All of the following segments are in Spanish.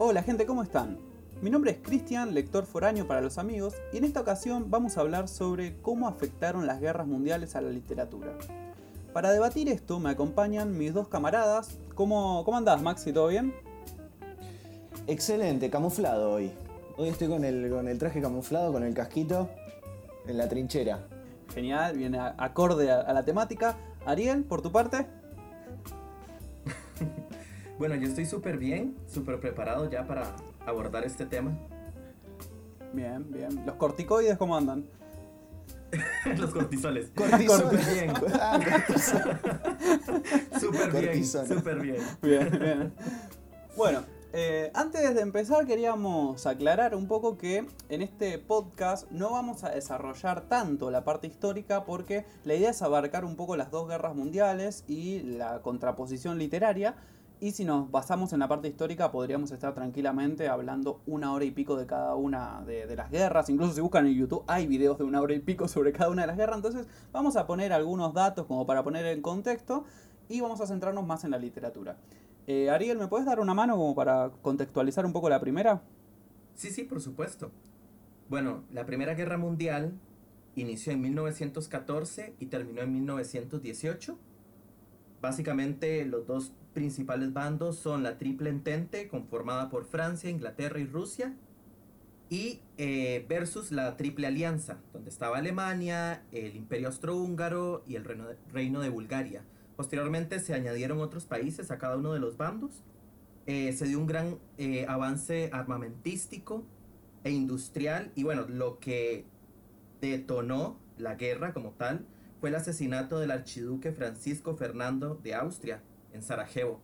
Hola gente, ¿cómo están? Mi nombre es Cristian, lector foráneo para los amigos, y en esta ocasión vamos a hablar sobre cómo afectaron las guerras mundiales a la literatura. Para debatir esto me acompañan mis dos camaradas. ¿Cómo, cómo andás, Maxi? ¿Todo bien? Excelente, camuflado hoy. Hoy estoy con el, con el traje camuflado, con el casquito, en la trinchera. Genial, viene acorde a, a la temática. Ariel, por tu parte. Bueno, yo estoy súper bien, súper preparado ya para abordar este tema. Bien, bien. ¿Los corticoides cómo andan? Los cortisoles. Cortisol. Súper bien, Ah, súper bien, súper bien. Bien, bien. Bueno, eh, antes de empezar queríamos aclarar un poco que en este podcast no vamos a desarrollar tanto la parte histórica porque la idea es abarcar un poco las dos guerras mundiales y la contraposición literaria. Y si nos basamos en la parte histórica podríamos estar tranquilamente hablando una hora y pico de cada una de, las guerras. Incluso si buscan en YouTube hay videos de una hora y pico sobre cada una de las guerras. Entonces vamos a poner algunos datos como para poner en contexto y vamos a centrarnos más en la literatura. Eh, Ariel, ¿me puedes dar una mano como para contextualizar un poco la primera? Sí, sí, por supuesto. Bueno, la Primera Guerra Mundial inició en 1914 y terminó en 1918. Básicamente los dos principales bandos son la Triple Entente, conformada por Francia, Inglaterra y Rusia, y eh, versus la Triple Alianza, donde estaba Alemania, el Imperio Austrohúngaro y el Reino de, Reino de Bulgaria. Posteriormente se añadieron otros países a cada uno de los bandos. Eh, se dio un gran eh, avance armamentístico e industrial y bueno, lo que detonó la guerra como tal fue el asesinato del archiduque Francisco Fernando de Austria en Sarajevo.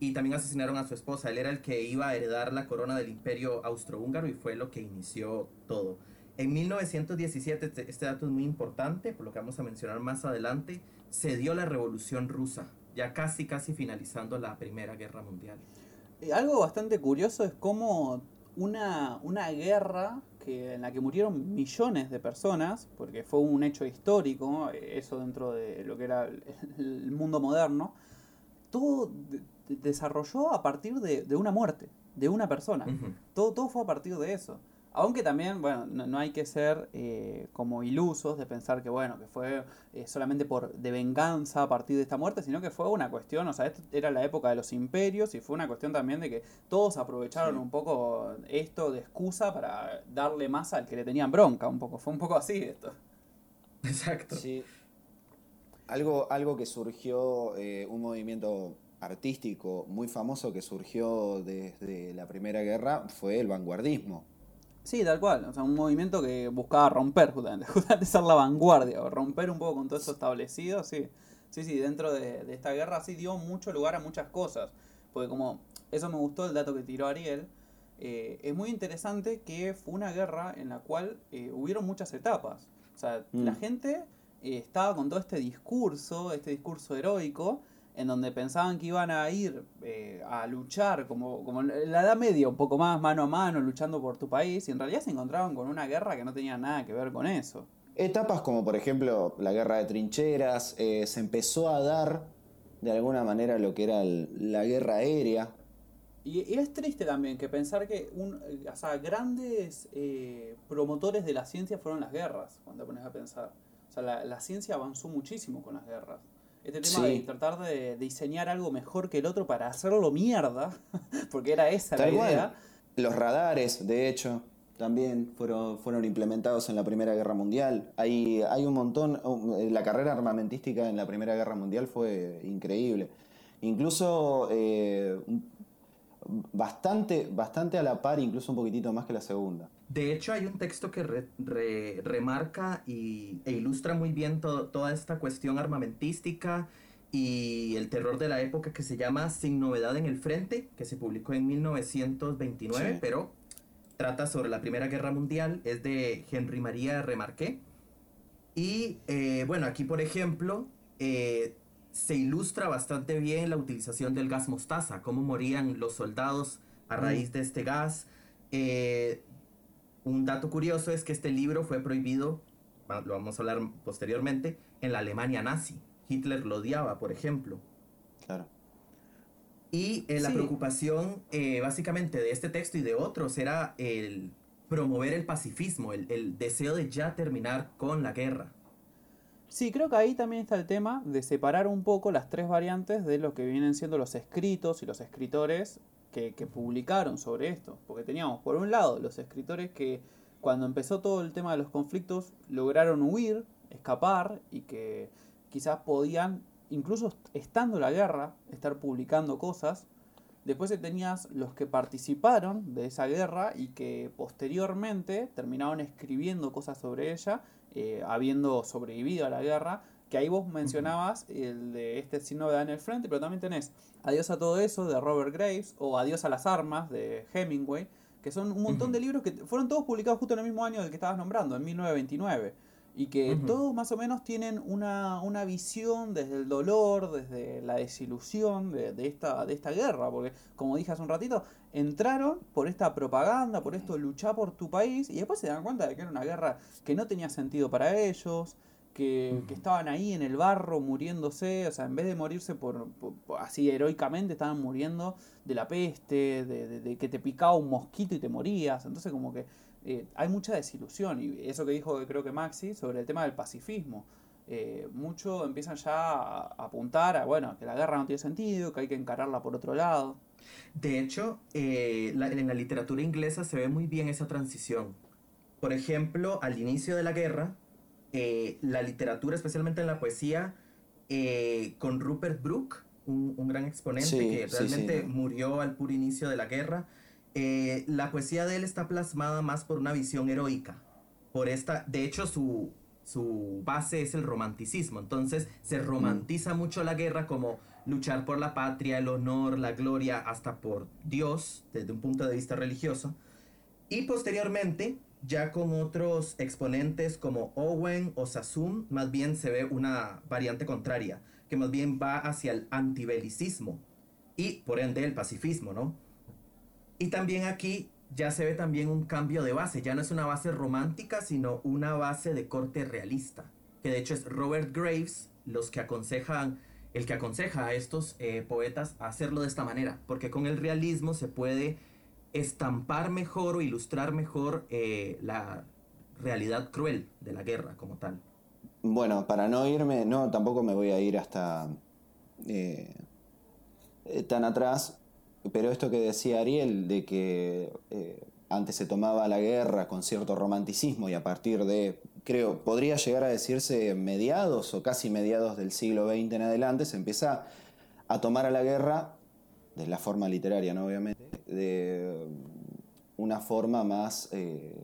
Y también asesinaron a su esposa. Él era el que iba a heredar la corona del imperio austrohúngaro y fue lo que inició todo. En 1917, este, este dato es muy importante, por lo que vamos a mencionar más adelante, se dio la revolución rusa, ya casi casi finalizando la Primera Guerra Mundial. Eh, algo bastante curioso es cómo una, una guerra que, en la que murieron millones de personas, porque fue un hecho histórico, eh, eso dentro de lo que era el, el mundo moderno, todo de- de- desarrolló a partir de, de una muerte, de una persona. Todo, todo fue a partir de eso. Aunque también, bueno, no, no hay que ser eh, como ilusos de pensar que, bueno, que fue eh, solamente por de venganza a partir de esta muerte, sino que fue una cuestión, o sea, esto era la época de los imperios y fue una cuestión también de que todos aprovecharon Sí. un poco esto de excusa para darle más al que le tenían bronca, un poco. Fue un poco así esto. Exacto. Sí. Algo, algo que surgió, eh, un movimiento artístico muy famoso que surgió desde la Primera Guerra fue el vanguardismo. Sí, tal cual. O sea, un movimiento que buscaba romper, justamente, justamente ser la vanguardia, o romper un poco con todo eso establecido, sí. Sí, sí, dentro de, de esta guerra sí dio mucho lugar a muchas cosas. Porque como, eso me gustó el dato que tiró Ariel, eh, es muy interesante que fue una guerra en la cual eh, hubieron muchas etapas. O sea, Mm. la gente eh, estaba con todo este discurso, este discurso heroico, en donde pensaban que iban a ir eh, a luchar como, como en la Edad Media, un poco más mano a mano, luchando por tu país, y en realidad se encontraban con una guerra que no tenía nada que ver con eso. Etapas como por ejemplo la guerra de trincheras, eh, se empezó a dar de alguna manera lo que era el- la guerra aérea. Y, y es triste también que pensar que un, eh, o sea, grandes eh, promotores de la ciencia fueron las guerras, cuando te pones a pensar. Sea, la, la ciencia avanzó muchísimo con las guerras. Este tema Sí. de tratar de diseñar algo mejor que el otro para hacerlo mierda, porque era esa Tal la idea. Los radares, de hecho, también fueron, fueron implementados en la Primera Guerra Mundial. Hay, hay un montón, um, la carrera armamentística en la Primera Guerra Mundial fue increíble. Incluso eh, bastante, bastante a la par, incluso un poquitito más que la Segunda. De hecho, hay un texto que re- re- remarca y, e ilustra muy bien to- toda esta cuestión armamentística y el terror de la época que se llama Sin novedad en el frente, que se publicó en 1929, Sí. pero trata sobre la Primera Guerra Mundial, es de Henry María Remarqué. Y eh, bueno, aquí por ejemplo, eh, se ilustra bastante bien la utilización del gas mostaza, cómo morían los soldados a raíz de este gas. Eh, un dato curioso es que este libro fue prohibido, lo vamos a hablar posteriormente, en la Alemania nazi. Hitler lo odiaba, por ejemplo. Claro. Y eh, la preocupación eh, básicamente de este texto y de otros era el promover el pacifismo, el, el deseo de ya terminar con la guerra. Sí, creo que ahí también está el tema de separar un poco las tres variantes de lo que vienen siendo los escritos y los escritores que, publicaron sobre esto. Porque teníamos, por un lado, los escritores que cuando empezó todo el tema de los conflictos lograron huir, escapar y que quizás podían, incluso estando la guerra, estar publicando cosas. Después tenías los que participaron de esa guerra y que posteriormente terminaron escribiendo cosas sobre ella eh, habiendo sobrevivido a la guerra, que ahí vos mencionabas el de este signo de Daniel Frente, pero también tenés Adiós a todo eso de Robert Graves o Adiós a las armas de Hemingway, que son un montón de libros que fueron todos publicados justo en el mismo año del que estabas nombrando, en 1929. Y que todos más o menos tienen una, una, visión desde el dolor, desde la desilusión de, de, esta, de esta guerra. Porque, como dije hace un ratito, entraron por esta propaganda, por esto luchar por tu país, y después se dan cuenta de que era una guerra que no tenía sentido para ellos, que, que estaban ahí en el barro muriéndose, o sea, en vez de morirse por, así heroicamente, estaban muriendo de la peste, de, de, que te picaba un mosquito y te morías. Entonces, como que eh, hay mucha desilusión. Y eso que dijo, creo que Maxi, sobre el tema del pacifismo. Eh, mucho empiezan ya a apuntar a, bueno, que la guerra no tiene sentido, que hay que encararla por otro lado. De hecho, eh, en la literatura inglesa se ve muy bien esa transición. Por ejemplo, al inicio de la guerra, la literatura, especialmente en la poesía, con Rupert Brooke, un, gran exponente que realmente murió al puro inicio de la guerra, eh, la poesía de él está plasmada más por una visión heroica. Por esta, de hecho, su, su base es el romanticismo. Entonces se romantiza mucho la guerra como luchar por la patria, el honor, la gloria, hasta por Dios, desde un punto de vista religioso. Y posteriormente, ya con otros exponentes como Owen o Sassoon, más bien se ve una variante contraria, que más bien va hacia el antibelicismo y por ende el pacifismo, ¿no? Y también aquí ya se ve también un cambio de base, ya no es una base romántica, sino una base de corte realista, que de hecho es Robert Graves los que aconsejan, el que aconseja a estos eh, poetas a hacerlo de esta manera, porque con el realismo se puede estampar mejor o ilustrar mejor eh, la realidad cruel de la guerra como tal. Bueno, para no irme, no, tampoco me voy a ir hasta eh, tan atrás, pero esto que decía Ariel, de que antes se tomaba la guerra con cierto romanticismo y a partir de, creo, podría llegar a decirse mediados o casi mediados del siglo XX en adelante, se empieza a tomar a la guerra, de la forma literaria, ¿no? Obviamente, de una forma más, eh,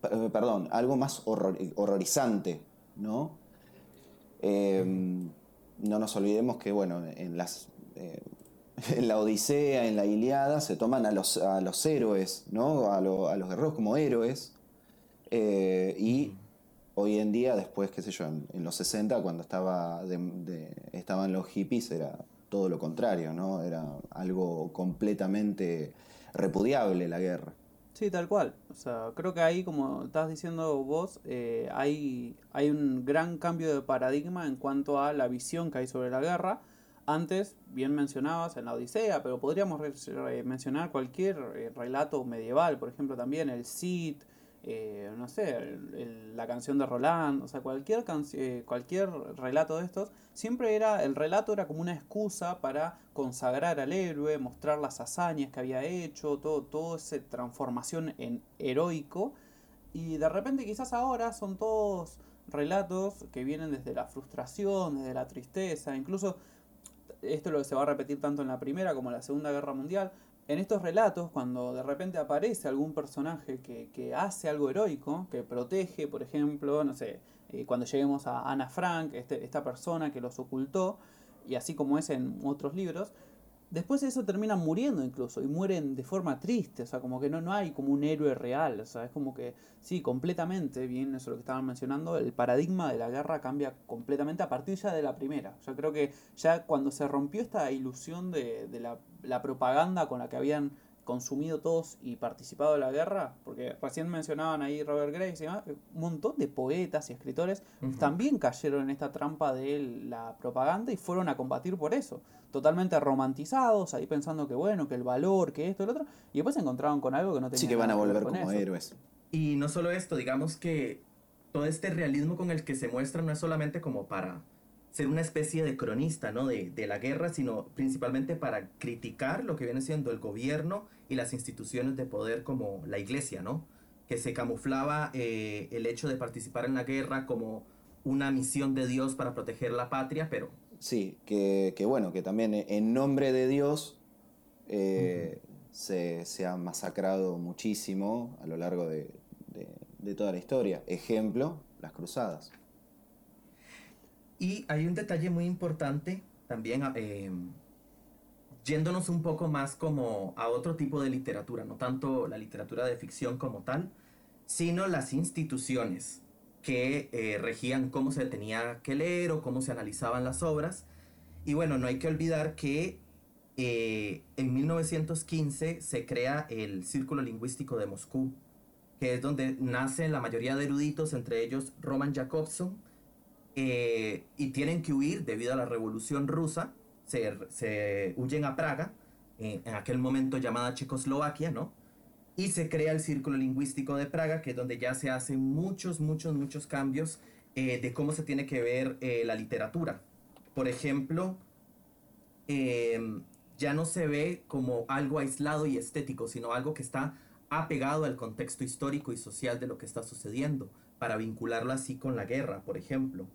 perdón, algo más horrorizante, ¿no? Eh, no nos olvidemos que, bueno, en las en la Odisea, en la Iliada, se toman a los, a los héroes, ¿no? a, los guerreros como héroes. Eh, y hoy en día, después, qué sé yo, en, los 60, cuando estaba estaban los hippies, era todo lo contrario, ¿no? Era algo completamente repudiable la guerra. Sí, tal cual. O sea, creo que ahí, como estás diciendo vos, eh, hay, hay un gran cambio de paradigma en cuanto a la visión que hay sobre la guerra antes, bien mencionabas en la Odisea, pero podríamos mencionar cualquier eh, relato medieval, por ejemplo, también el Cid, eh, no sé, la canción de Roland, o sea, cualquier, eh, cualquier relato de estos, siempre era, el relato era como una excusa para consagrar al héroe, mostrar las hazañas que había hecho, todo, todo esa transformación en heroico, y de repente quizás ahora son todos relatos que vienen desde la frustración, desde la tristeza, incluso esto es lo que se va a repetir tanto en la Primera como en la Segunda Guerra Mundial. En estos relatos, cuando de repente aparece algún personaje que, hace algo heroico, que protege, por ejemplo, no sé, eh, cuando lleguemos a Ana Frank, este, esta persona que los ocultó, y así como es en otros libros, Después de eso terminan muriendo incluso, y mueren de forma triste, o sea, como que no, no hay como un héroe real, o sea, es como que, sí, completamente, bien eso lo que estaban mencionando, el paradigma de la guerra cambia completamente a partir ya de la primera. Yo creo que ya cuando se rompió esta ilusión de, de la, la, propaganda con la que habían consumido todos y participado de la guerra, porque recién mencionaban ahí Robert Graves, un montón de poetas y escritores también cayeron en esta trampa de la propaganda y fueron a combatir por eso, totalmente romantizados, ahí pensando que bueno, que el valor, que esto, el otro, y después se encontraron con algo que no tenía Sí, que van a volver como héroes. Y no solo esto, digamos que todo este realismo con el que se muestra no es solamente como para ser una especie de cronista ¿no? de, de, la guerra, sino principalmente para criticar lo que viene siendo el gobierno y las instituciones de poder como la iglesia, ¿no? que se camuflaba eh, el hecho de participar en la guerra como una misión de Dios para proteger la patria, pero... Sí, que, que bueno, que también en nombre de Dios eh, se, se, ha masacrado muchísimo a lo largo de, de, de toda la historia. Ejemplo, las cruzadas. Y hay un detalle muy importante también, eh, yéndonos un poco más como a otro tipo de literatura, no tanto la literatura de ficción como tal, sino las instituciones que eh, regían cómo se tenía que leer o cómo se analizaban las obras. Y bueno, no hay que olvidar que eh, en 1915 se crea el Círculo Lingüístico de Moscú, que es donde nacen la mayoría de eruditos, entre ellos Roman Jakobson, eh, y tienen que huir debido a la revolución rusa, se, se huyen a Praga, eh, en aquel momento llamada Checoslovaquia, ¿no? Y se crea el Círculo Lingüístico de Praga, que es donde ya se hacen muchos, muchos, muchos cambios eh, de cómo se tiene que ver la literatura. Por ejemplo, em, ya no se ve como algo aislado y estético, sino algo que está apegado al contexto histórico y social de lo que está sucediendo, para vincularlo así con la guerra, por ejemplo.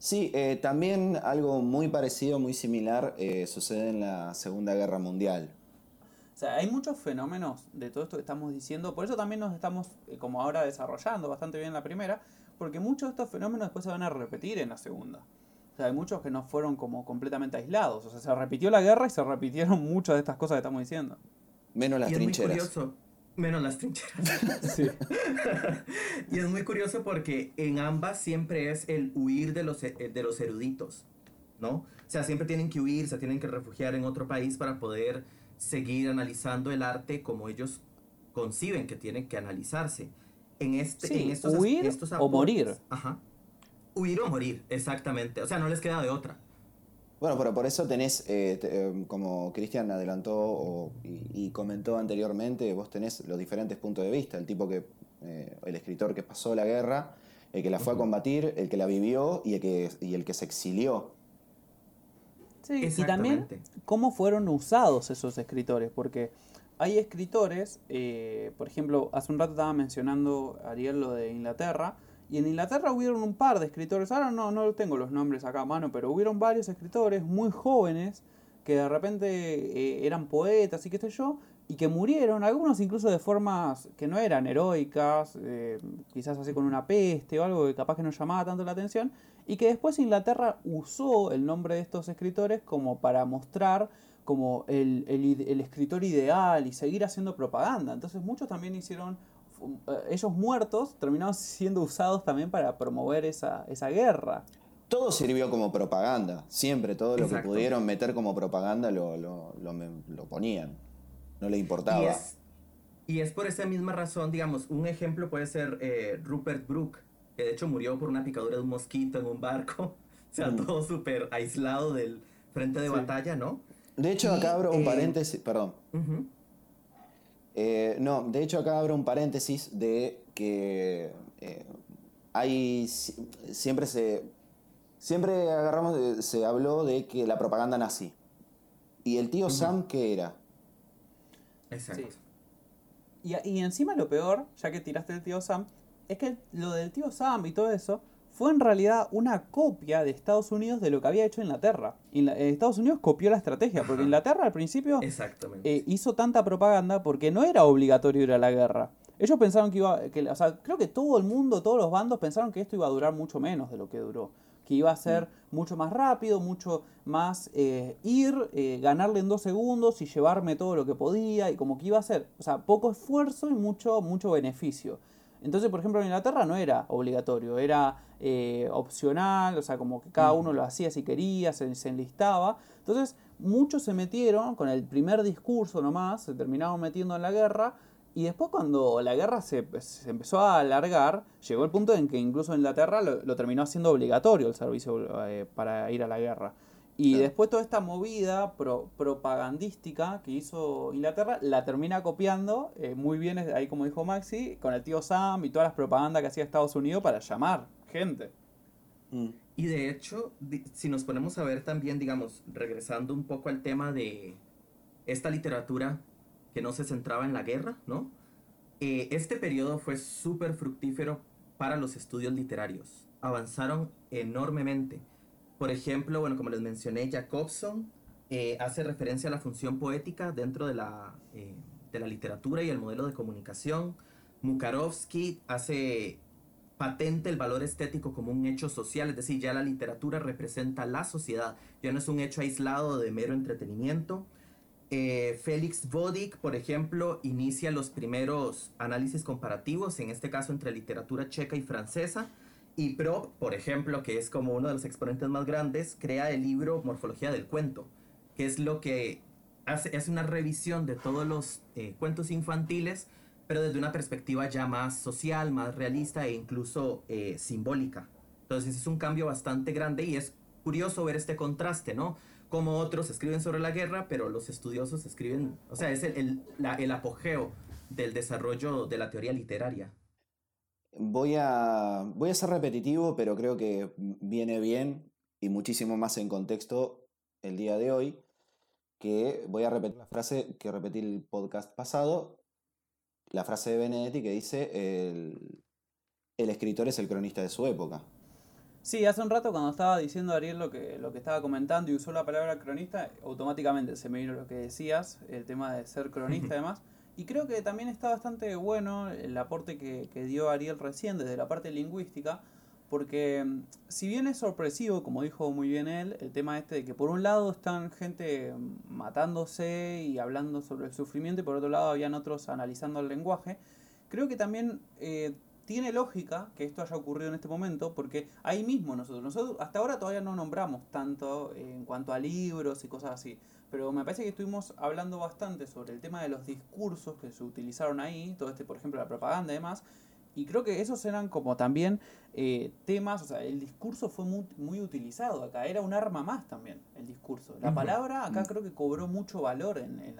Sí, eh, también algo muy parecido, muy similar, eh, sucede en la Segunda Guerra Mundial. O sea, hay muchos fenómenos de todo esto que estamos diciendo, por eso también nos estamos, eh, como ahora, desarrollando bastante bien la primera, porque muchos de estos fenómenos después se van a repetir en la segunda. O sea, hay muchos que no fueron como completamente aislados. O sea, se repitió la guerra y se repitieron muchas de estas cosas que estamos diciendo. Menos las y trincheras. Es muy curioso. Menos las trincheras. sí. y es muy curioso porque en ambas siempre es el huir de los, de los eruditos, ¿no? O sea, siempre tienen que huir, se tienen que refugiar en otro país para poder seguir analizando el arte como ellos conciben que tienen que analizarse. En, este, sí, en estos, huir estos o morir. Ajá. Huir o morir, exactamente. O sea, no les queda de otra. Bueno, pero por eso tenés, eh, te, como Cristian adelantó o, y, y, comentó anteriormente, vos tenés los diferentes puntos de vista. El tipo que, eh, el escritor que pasó la guerra, el que la fue a combatir, el que la vivió y el que, y el que se exilió. Sí, y también cómo fueron usados esos escritores, porque hay escritores, eh, por ejemplo, hace un rato estaba mencionando Ariel lo de Inglaterra, y en Inglaterra hubieron un par de escritores, ahora no, no tengo los nombres acá a mano, pero hubieron varios escritores muy jóvenes que de repente eh, eran poetas y qué sé yo, y que murieron, algunos incluso de formas que no eran heroicas, eh, quizás así con una peste o algo que capaz que no llamaba tanto la atención, y que después Inglaterra usó el nombre de estos escritores como para mostrar como el, el, el escritor ideal y seguir haciendo propaganda. Entonces muchos también hicieron ellos muertos terminaron siendo usados también para promover esa, esa guerra. Todo sirvió como propaganda, siempre, todo lo Exacto. que pudieron meter como propaganda lo, lo, lo, lo ponían, no le importaba. Y es, y es, por esa misma razón, digamos, un ejemplo puede ser eh, Rupert Brooke, que de hecho murió por una picadura de un mosquito en un barco, o sea, mm. todo súper aislado del frente de sí. batalla, ¿no? De hecho, y, acá abro un eh, paréntesis, perdón. Uh -huh. Eh, no, de hecho acá abro un paréntesis de que eh, hay siempre se siempre agarramos se habló de que la propaganda nazi y el tío uh -huh. Sam qué era exacto sí. y, y, encima lo peor ya que tiraste el tío Sam es que lo del tío Sam y todo eso fue en realidad una copia de Estados Unidos de lo que había hecho Inglaterra. Estados Unidos copió la estrategia, porque Inglaterra al principio eh, hizo tanta propaganda porque no era obligatorio ir a la guerra. Ellos pensaron que iba, que, o sea, creo que todo el mundo, todos los bandos pensaron que esto iba a durar mucho menos de lo que duró. Que iba a ser mm. mucho más rápido, mucho más eh, ir, eh, ganarle en dos segundos y llevarme todo lo que podía, y como que iba a ser, o sea, poco esfuerzo y mucho, mucho beneficio. Entonces, por ejemplo, en Inglaterra no era obligatorio, era eh, opcional, o sea, como que cada uno lo hacía si quería, se, se, enlistaba. Entonces, muchos se metieron con el primer discurso nomás, se terminaron metiendo en la guerra. Y después cuando la guerra se, se empezó a alargar, llegó el punto en que incluso Inglaterra lo, lo terminó haciendo obligatorio el servicio eh, para ir a la guerra. Y después toda esta movida propagandística que hizo Inglaterra la termina copiando eh, muy bien, ahí como dijo Maxi, con el tío Sam y todas las propagandas que hacía Estados Unidos para llamar gente. Mm. Y de hecho, si nos ponemos a ver también, digamos, regresando un poco al tema de esta literatura que no se centraba en la guerra, ¿no? Eh, este periodo fue súper fructífero para los estudios literarios. Avanzaron enormemente por ejemplo, bueno, como les mencioné, Jacobson eh, hace referencia a la función poética dentro de la, eh, de la literatura y el modelo de comunicación. Mukarovsky hace patente el valor estético como un hecho social, es decir, ya la literatura representa la sociedad, ya no es un hecho aislado de mero entretenimiento. Eh, Félix Vodik, por ejemplo, inicia los primeros análisis comparativos, en este caso entre literatura checa y francesa, y Pro, por ejemplo, que es como uno de los exponentes más grandes, crea el libro Morfología del Cuento, que es lo que hace, es una revisión de todos los eh, cuentos infantiles, pero desde una perspectiva ya más social, más realista e incluso eh, simbólica. Entonces es un cambio bastante grande y es curioso ver este contraste, ¿no? Como otros escriben sobre la guerra, pero los estudiosos escriben, o sea, es el, el apogeo del desarrollo de la teoría literaria. Voy a, voy a ser repetitivo, pero creo que viene bien y muchísimo más en contexto el día de hoy, que voy a repetir la frase que repetí el podcast pasado, la frase de Benedetti que dice, el, el escritor es el cronista de su época. Sí, hace un rato cuando estaba diciendo Ariel lo que, lo que estaba comentando y usó la palabra cronista, automáticamente se me vino lo que decías, el tema de ser cronista además. Y creo que también está bastante bueno el aporte que, dio Ariel recién desde la parte lingüística, porque mm, si bien es sorpresivo, como dijo muy bien él, el tema este de que por un lado están gente matándose y hablando sobre el sufrimiento y por otro lado habían otros analizando el lenguaje, creo que también eh, tiene lógica que esto haya ocurrido en este momento, porque ahí mismo nosotros, nosotros hasta ahora todavía no nombramos tanto en cuanto a libros y cosas así, pero me parece que estuvimos hablando bastante sobre el tema de los discursos que se utilizaron ahí, todo este, por ejemplo, la propaganda y demás, y creo que esos eran como también eh, temas, o sea, el discurso fue muy, utilizado acá, era un arma más también el discurso. La palabra acá mm. creo que cobró mucho valor en,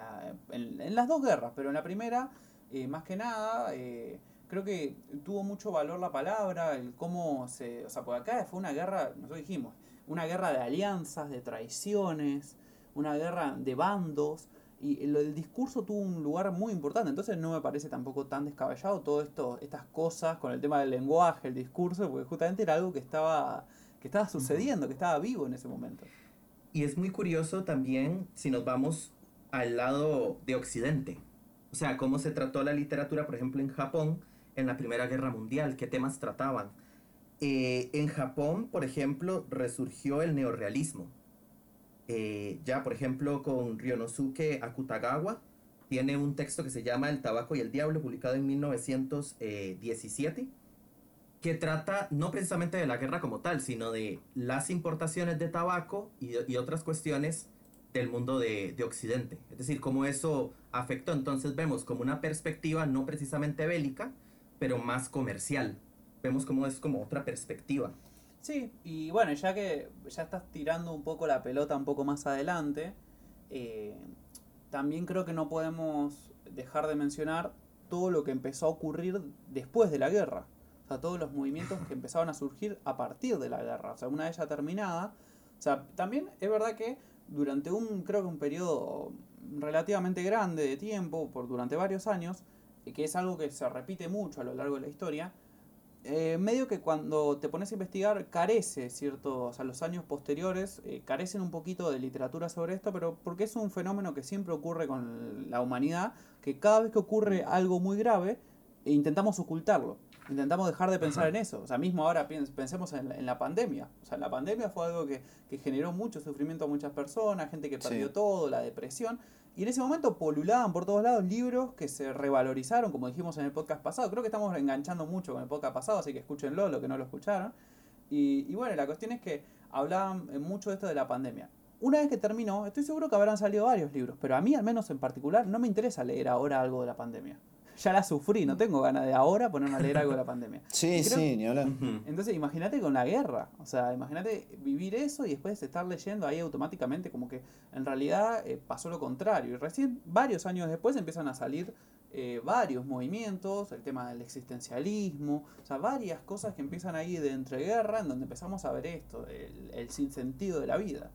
las dos guerras, pero en la primera, eh, más que nada, eh, creo que tuvo mucho valor la palabra, el cómo se, o sea, por acá fue una guerra, nosotros dijimos, una guerra de alianzas, de traiciones, una guerra de bandos, y el, discurso tuvo un lugar muy importante, entonces no me parece tampoco tan descabellado todo esto, estas cosas con el tema del lenguaje, el discurso, porque justamente era algo que estaba, que estaba sucediendo, que estaba vivo en ese momento. Y es muy curioso también si nos vamos al lado de Occidente, o sea, cómo se trató la literatura, por ejemplo, en Japón en la Primera Guerra Mundial, qué temas trataban. Eh, en Japón, por ejemplo, resurgió el neorrealismo, eh, ya, por ejemplo, con Ryonosuke Akutagawa, tiene un texto que se llama El tabaco y el diablo, publicado en 1917, que trata no precisamente de la guerra como tal, sino de las importaciones de tabaco y, otras cuestiones del mundo de, de, Occidente. Es decir, cómo eso afectó. Entonces vemos como una perspectiva no precisamente bélica, pero más comercial. Vemos cómo es como otra perspectiva. Sí, y bueno, ya que ya estás tirando un poco la pelota un poco más adelante, eh, también creo que no podemos dejar de mencionar todo lo que empezó a ocurrir después de la guerra. O sea, todos los movimientos que empezaron a surgir a partir de la guerra. O sea, una vez ya terminada. O sea, también es verdad que durante un, creo que un periodo relativamente grande de tiempo, por durante varios años, que es algo que se repite mucho a lo largo de la historia, eh, medio que cuando te pones a investigar carece, ¿cierto? O sea, los años posteriores eh, carecen un poquito de literatura sobre esto, pero porque es un fenómeno que siempre ocurre con la humanidad, que cada vez que ocurre algo muy grave, intentamos ocultarlo. Intentamos dejar de pensar Ajá. en eso. O sea, mismo ahora pensemos en la, en la pandemia. O sea, la pandemia fue algo que, que generó mucho sufrimiento a muchas personas, gente que perdió Sí. todo, la depresión. Y en ese momento polulaban por todos lados libros que se revalorizaron, como dijimos en el podcast pasado. Creo que estamos enganchando mucho con el podcast pasado, así que escúchenlo, lo que no lo escucharon. Y, y bueno, la cuestión es que hablaban eh, mucho de esto de la pandemia. Una vez que terminó, estoy seguro que habrán salido varios libros, pero a mí al menos en particular no me interesa leer ahora algo de la pandemia. Ya la sufrí, no tengo ganas de ahora ponerme a leer algo de la pandemia. Sí, creo- sí, ni hablar. Entonces imagínate con la guerra, o sea, imagínate vivir eso y después estar leyendo ahí automáticamente como que en realidad eh, pasó lo contrario. Y recién varios años después empiezan a salir eh, varios movimientos, el tema del existencialismo, o sea, varias cosas que empiezan ahí de entreguerra en donde empezamos a ver esto, el, el sinsentido de la vida.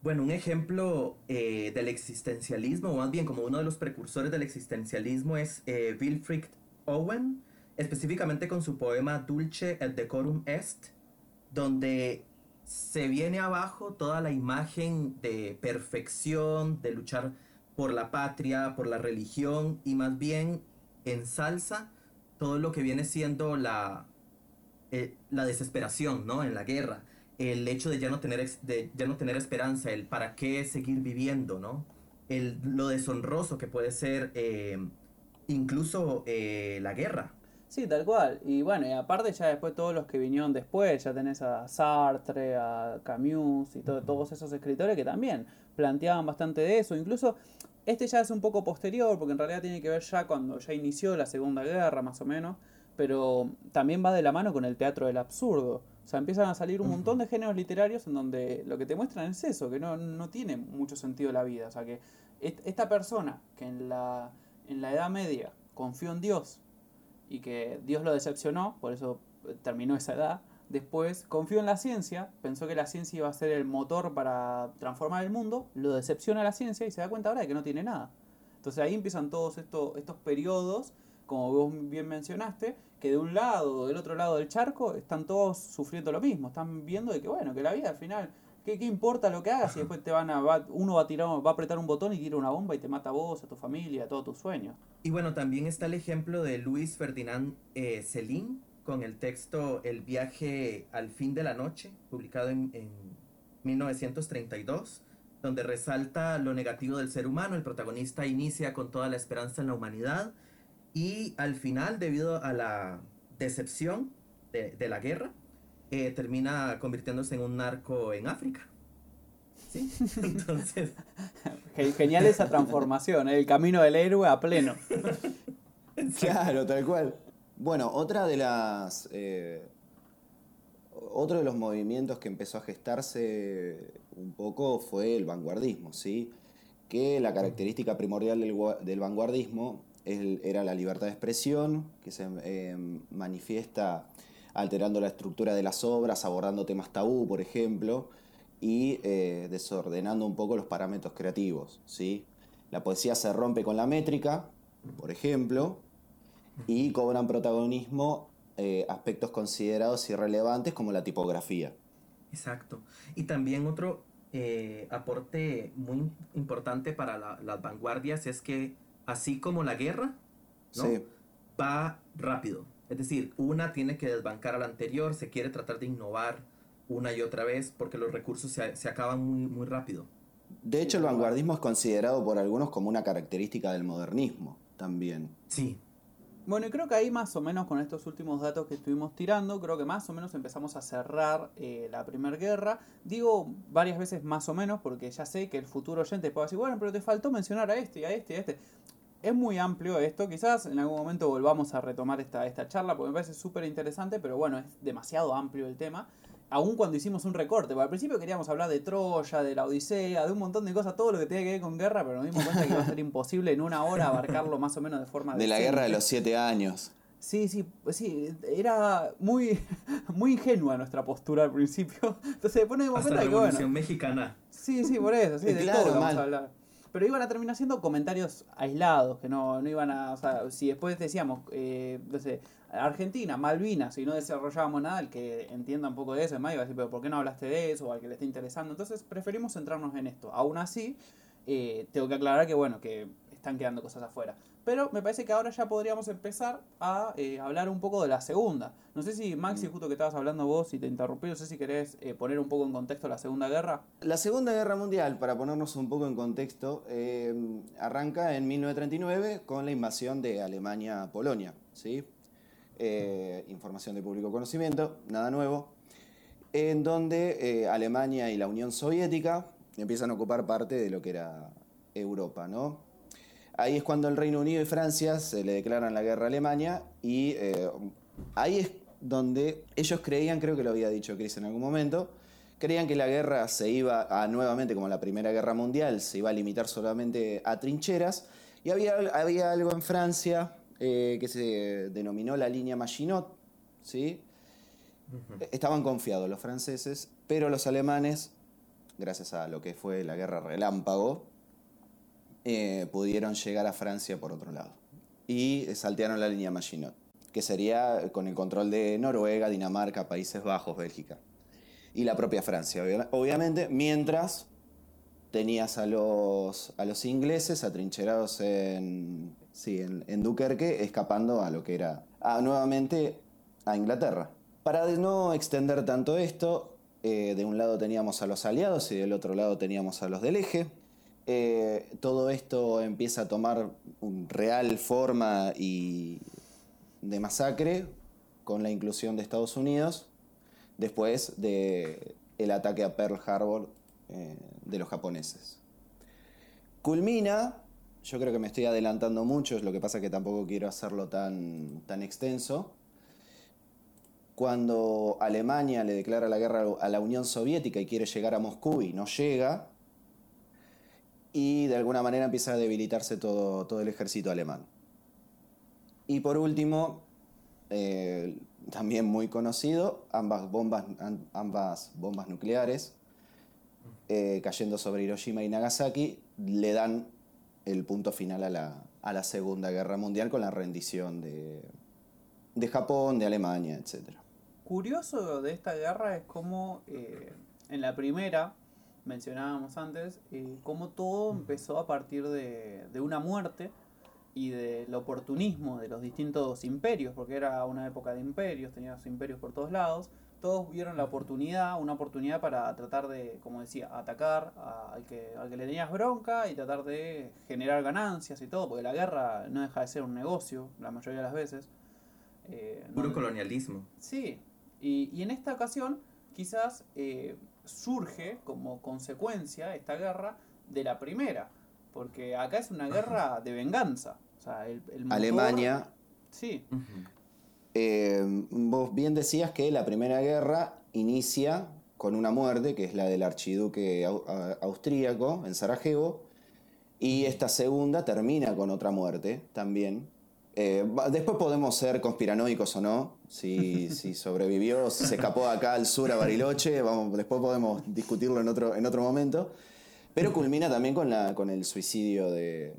Bueno, un ejemplo eh, del existencialismo, o más bien como uno de los precursores del existencialismo, es eh, Wilfrid Owen, específicamente con su poema Dulce et decorum est, donde se viene abajo toda la imagen de perfección, de luchar por la patria, por la religión, y más bien ensalza todo lo que viene siendo la, eh, la desesperación, ¿no? En la guerra el hecho de ya no tener de ya no tener esperanza, el para qué seguir viviendo, ¿no? El, lo deshonroso que puede ser eh, incluso eh, la guerra. Sí, tal cual. Y bueno, y aparte ya después todos los que vinieron después, ya tenés a Sartre, a Camus y todo- todos esos escritores que también planteaban bastante de eso. Incluso este ya es un poco posterior, porque en realidad tiene que ver ya cuando ya inició la Segunda Guerra, más o menos, pero también va de la mano con el teatro del absurdo. O sea, empiezan a salir un montón de géneros literarios en donde lo que te muestran es eso, que no, no tiene mucho sentido la vida. O sea, que est- esta persona que en la, en la Edad Media confió en Dios y que Dios lo decepcionó, por eso eh, terminó esa edad. Después confió en la ciencia, pensó que la ciencia iba a ser el motor para transformar el mundo, lo decepciona la ciencia y se da cuenta ahora de que no tiene nada. Entonces ahí empiezan todos estos, estos periodos, como vos bien mencionaste, que de un lado o del otro lado del charco están todos sufriendo lo mismo, están viendo de que bueno, que la vida al final, ¿qué, qué importa lo que hagas si después te van a, va- uno va a tirar, va a apretar un botón y tira una bomba y te mata a vos, a tu familia, a todos tus sueños? Y bueno, también está el ejemplo de Luis Ferdinand eh, con el texto El viaje al fin de la noche, publicado en 1932, donde resalta lo negativo del ser humano. El protagonista inicia con toda la esperanza en la humanidad y al final, debido a la decepción de, de la guerra, eh, termina convirtiéndose en un narco en África. ¿Sí? Entonces, Ge- Genial esa transformación, ¿eh? el camino del héroe a pleno. Claro, tal cual. Bueno, otra de las. eh, otro de los movimientos que empezó a gestarse un poco fue el vanguardismo, ¿sí? Que la característica primordial del vanguardismo era la libertad de expresión, que se eh, manifiesta alterando la estructura de las obras, abordando temas tabú, por ejemplo, y eh, desordenando un poco los parámetros creativos, ¿sí? La poesía se rompe con la métrica, por ejemplo, y cobran protagonismo eh, aspectos considerados irrelevantes como la tipografía. Exacto. Y también otro aporte muy importante para la- las vanguardias es que así como la guerra, ¿no? Sí, va rápido. Es decir, una tiene que desbancar a la anterior, se quiere tratar de innovar una y otra vez porque los recursos se, se acaban muy, muy rápido. de hecho el vanguardismo es considerado por algunos como una característica del modernismo también. Sí, Bueno, y creo que ahí más o menos con estos últimos datos que estuvimos tirando, creo que más o menos empezamos a cerrar eh, la Primera Guerra. Digo varias veces más o menos porque ya sé que el futuro oyente puede decir, bueno, pero te faltó mencionar a este y a este y a este. Es muy amplio esto, quizás en algún momento volvamos a retomar esta, esta charla porque me parece súper interesante, pero bueno, es demasiado amplio el tema. Aún cuando hicimos un recorte, porque al principio queríamos hablar de Troya, de la Odisea, de un montón de cosas, todo lo que tenía que ver con guerra, pero nos dimos cuenta que iba a ser imposible en una hora abarcarlo más o menos de forma De la guerra de los siete años. Sí, sí, pues sí, era muy, muy ingenua nuestra postura al principio. Entonces después nos dimos cuenta de que bueno. Mexicana. Sí, sí, por eso, sí, de Claro, todo vamos mal. a hablar. Pero iban a terminar siendo comentarios aislados, que no, no iban a. O sea, si después decíamos, eh, no sé, Argentina, Malvinas, y no desarrollábamos nada, el que entienda un poco de eso, además iba a decir, pero ¿por qué no hablaste de eso? O al que le esté interesando. Entonces preferimos centrarnos en esto. Aún así, eh, tengo que aclarar que, bueno, que están quedando cosas afuera. Pero me parece que ahora ya podríamos empezar a eh, hablar un poco de la segunda. No sé si, Maxi, Mm. justo que estabas hablando vos y te interrumpí, no sé si querés eh, poner un poco en contexto la Segunda Guerra. La Segunda Guerra Mundial, para ponernos un poco en contexto, eh, arranca en 1939 con la invasión de Alemania a Polonia. ¿sí? Información de público conocimiento, nada nuevo. En donde Alemania y la Unión Soviética empiezan a ocupar parte de lo que era Europa. ¿no? Ahí es cuando el Reino Unido y Francia se le declaran la guerra a Alemania y eh, ahí es donde ellos creían, creo que lo había dicho Chris en algún momento, creían que la guerra se iba a nuevamente, como la Primera Guerra Mundial, se iba a limitar solamente a trincheras. Y había, había algo en Francia eh, que se denominó la línea Maginot, ¿sí? Estaban confiados los franceses, pero los alemanes, gracias a lo que fue la guerra relámpago, eh, pudieron llegar a Francia por otro lado. Y saltearon la línea Maginot, que sería con el control de Noruega, Dinamarca, Países Bajos, Bélgica. Y la propia Francia, obvia- obviamente, mientras tenías a los, a los ingleses atrincherados en, sí, en, en escapando a lo que era a- nuevamente a Inglaterra. Para no extender tanto esto, eh, de un lado teníamos a los aliados y del otro lado teníamos a los del eje. Eh, todo esto empieza a tomar real forma y de masacre con la inclusión de Estados Unidos después de el ataque a Pearl Harbor eh, de los japoneses. Culmina, yo creo que me estoy adelantando mucho, es lo que pasa que tampoco quiero hacerlo tan, tan extenso, cuando Alemania le declara la guerra a la Unión Soviética y quiere llegar a Moscú y no llega, y de alguna manera empieza a debilitarse todo, todo el ejército alemán. Y por último, eh, también muy conocido, ambas bombas, am- ambas bombas nucleares eh, cayendo sobre Hiroshima y Nagasaki le dan el punto final a la, a la Segunda Guerra Mundial con la rendición de, de Japón, de Alemania, etc. Curioso de esta guerra es cómo eh, en la primera, mencionábamos antes, eh, cómo todo empezó a partir de, de una muerte y del oportunismo de los distintos imperios, porque era una época de imperios, tenías imperios por todos lados, todos vieron la oportunidad, una oportunidad para tratar de, como decía, atacar a- al que, al que le tenías bronca y tratar de generar ganancias y todo, porque la guerra no deja de ser un negocio la mayoría de las veces. Eh, no- Puro colonialismo. Sí, y, y en esta ocasión quizás eh, surge como consecuencia esta guerra de la primera, porque acá es una guerra de venganza. O sea, el, el motor- Alemania, Sí, eh, vos bien decías que la Primera Guerra inicia con una muerte, que es la del archiduque austríaco en Sarajevo, y esta segunda termina con otra muerte también. Eh, después podemos ser conspiranoicos o no, si, si sobrevivió, si se escapó de acá al sur a Bariloche, vamos, después podemos discutirlo en otro, en otro momento. Pero culmina también con, la, con el suicidio de,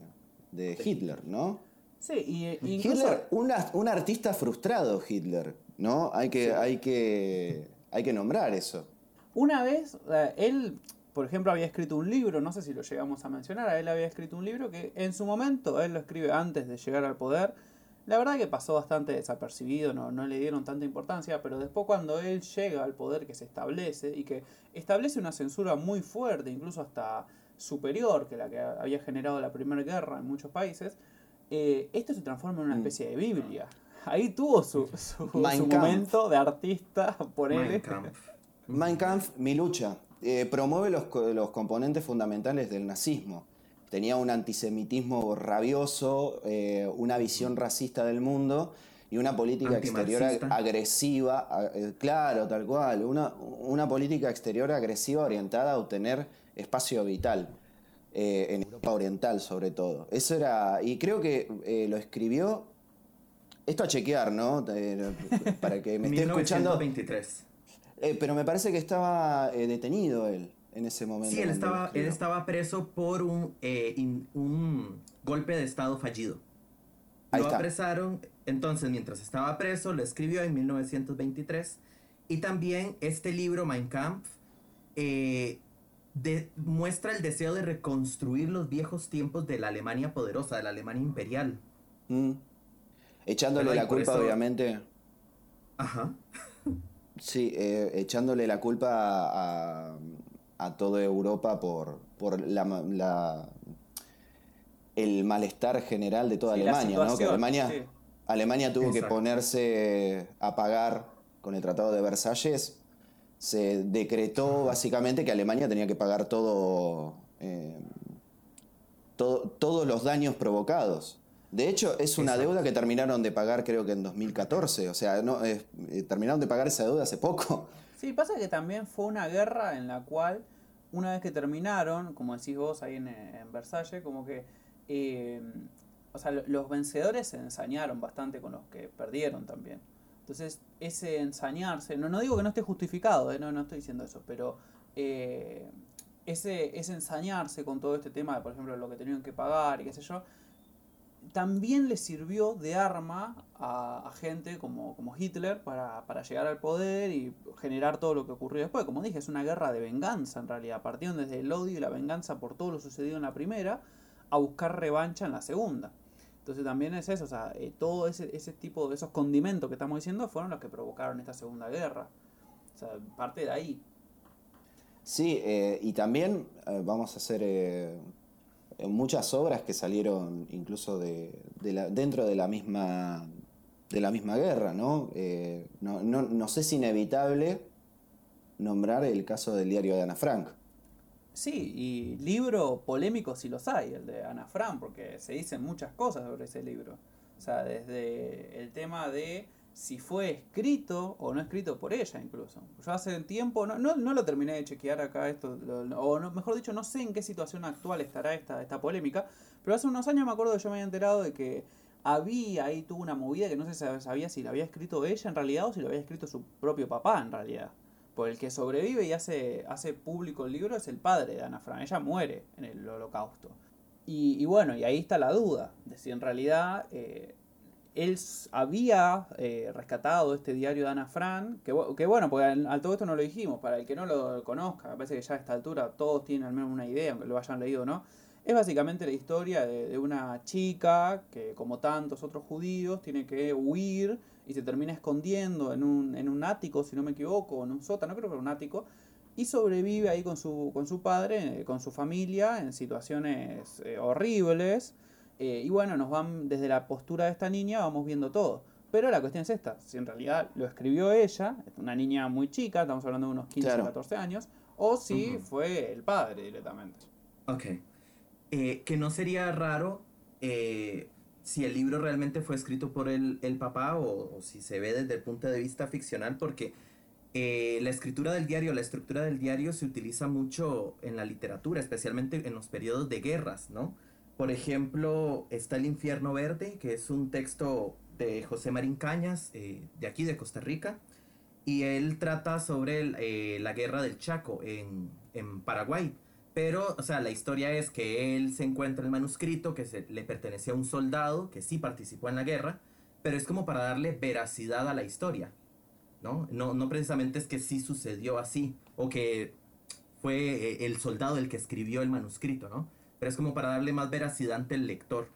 de Hitler, ¿no? sí, y incluso... Hitler, un, as- un artista frustrado, Hitler, ¿no? Hay que, hay que, hay que nombrar eso. Una vez, eh, él, por ejemplo, había escrito un libro, no sé si lo llegamos a mencionar, él había escrito un libro que en su momento, él lo escribe antes de llegar al poder, la verdad que pasó bastante desapercibido, no, no le dieron tanta importancia, pero después cuando él llega al poder que se establece y que establece una censura muy fuerte, incluso hasta superior que la que había generado la Primera Guerra en muchos países, eh, esto se transforma en una Mm. especie de Biblia. Ahí tuvo su, su, momento de artista, por Mein él. Kampf. Mein Kampf, mi lucha, eh, promueve los, los componentes fundamentales del nazismo. Tenía un antisemitismo rabioso, eh, una visión racista del mundo y una política exterior agresiva, eh, claro, tal cual, una, una política exterior agresiva orientada a obtener espacio vital. eh, en Europa Oriental sobre todo. Eso era, y creo que eh, lo escribió, esto a chequear, ¿no? Para que me esté escuchando. 1923. Eh, pero me parece que estaba detenido él en ese momento. Sí, él estaba, él estaba preso por un, eh, in- un golpe de Estado fallido. Ahí lo está. apresaron, entonces mientras estaba preso lo escribió en 1923 y también este libro, Mein Kampf, eh, de- muestra el deseo de reconstruir los viejos tiempos de la Alemania poderosa, de la Alemania imperial. Mm. Echándole Pero, la culpa, eso- obviamente. Ajá. Sí, eh, echándole la culpa a, a toda Europa por, por la, el malestar general de toda Sí, Alemania, ¿no? Que Alemania, sí. Alemania tuvo que ponerse a pagar con el Tratado de Versalles. Se decretó básicamente que Alemania tenía que pagar todo, eh, todo- todos los daños provocados. De hecho, es una Exacto. deuda que terminaron de pagar creo que en 2014. O sea, no, eh, eh, terminaron de pagar esa deuda hace poco. Sí, pasa que también fue una guerra en la cual, una vez que terminaron, como decís vos ahí en, Versalles, como que. eh, o sea, lo- los vencedores se ensañaron bastante con los que perdieron también. Entonces, ese ensañarse, no, no digo que no esté justificado, eh, no, no estoy diciendo eso, pero eh, ese, ese ensañarse con todo este tema de, por ejemplo, lo que tenían que pagar y qué sé yo, también le sirvió de arma a, gente como, como Hitler para, para llegar al poder y generar todo lo que ocurrió después. Como dije, es una guerra de venganza en realidad. Partieron desde el odio y la venganza por todo lo sucedido en la primera a buscar revancha en la segunda. Entonces también es eso, o sea, eh, todo ese, ese tipo de esos condimentos que estamos diciendo fueron los que provocaron esta segunda guerra. O sea, parte de ahí. Sí, eh, y también eh, vamos a hacer muchas obras que salieron incluso de, de la- dentro de la misma de la misma guerra, ¿no? Eh, no, no, no sé si inevitable nombrar el caso del diario de Ana Frank. Sí, y libro polémico sí los hay, el de Ana Fran, porque se dicen muchas cosas sobre ese libro. O sea, desde el tema de si fue escrito o no escrito por ella incluso. Yo hace tiempo, no, no, no lo terminé de chequear acá esto, o no- mejor dicho, no sé en qué situación actual estará esta, esta polémica, pero hace unos años me acuerdo que yo me había enterado de que había ahí tuvo una movida que no se sab- sabía si la había escrito ella en realidad o si lo había escrito su propio papá en realidad. Por el que sobrevive y hace, hace público el libro es el padre de Ana Fran. Ella muere en el holocausto. Y, y bueno, y ahí está la duda de si en realidad eh, él había eh, rescatado este diario de Ana Fran. Que, bu- que bueno, porque al, todo esto no lo dijimos. Para el que no lo conozca, me parece que ya a esta altura todos tienen al menos una idea, aunque lo hayan leído o no. Es básicamente la historia de, una chica que, como tantos otros judíos, tiene que huir y se termina escondiendo en un, en un ático, si no me equivoco, en un sótano, creo que era un ático, y sobrevive ahí con su, con su padre, eh, con su familia, en situaciones eh, horribles. Eh, y bueno, nos van, desde la postura de esta niña, vamos viendo todo. Pero la cuestión es esta, si en realidad lo escribió ella, una niña muy chica, estamos hablando de unos 15, Claro. 14 años, o si Ujú. fue el padre directamente. Ok. Eh, que no sería raro eh, si el libro realmente fue escrito por el, el papá o, o si se ve desde el punto de vista ficcional, porque eh, la escritura del diario, la estructura del diario se utiliza mucho en la literatura, especialmente en los periodos de guerras, ¿no? Por ejemplo, está El Infierno Verde, que es un texto de José Marín Cañas, eh, de aquí, de Costa Rica, y él trata sobre el, eh, la guerra del Chaco en, en Paraguay. Pero, o sea, la historia es que él se encuentra el manuscrito que se, le pertenecía a un soldado que sí participó en la guerra, pero es como para darle veracidad a la historia, ¿no? No, no precisamente es que sí sucedió así, o que fue eh, el soldado el que escribió el manuscrito, ¿no? Pero es como para darle más veracidad ante el lector.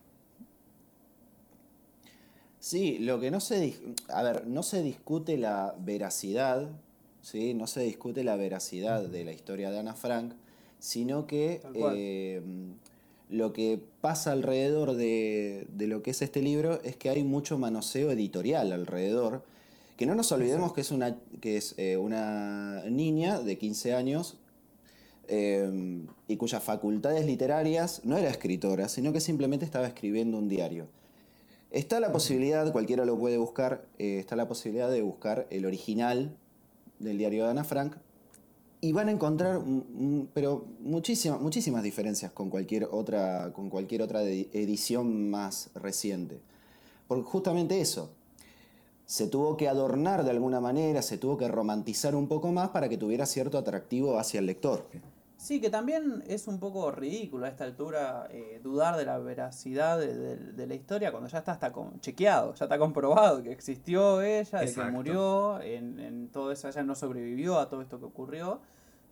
Sí, lo que no se dis- a ver, no se discute la veracidad, ¿sí? No se discute la veracidad de la historia de Ana Frank, sino que eh, lo que pasa alrededor de, de lo que es este libro es que hay mucho manoseo editorial alrededor. Que no nos olvidemos que es una, que es, eh, una niña de 15 años eh, y cuyas facultades literarias no era escritora, sino que simplemente estaba escribiendo un diario. Está la posibilidad, cualquiera lo puede buscar, eh, está la posibilidad de buscar el original del diario de Ana Frank y van a encontrar, pero muchísimas, muchísimas diferencias con cualquier otra, con cualquier otra edición más reciente. Porque justamente eso, se tuvo que adornar de alguna manera, se tuvo que romantizar un poco más para que tuviera cierto atractivo hacia el lector. Sí, que también es un poco ridículo a esta altura eh, dudar de la veracidad de, de- de la historia cuando ya está hasta con- chequeado, ya está comprobado que existió ella, de que murió, en, en todo eso, ella no sobrevivió a todo esto que ocurrió,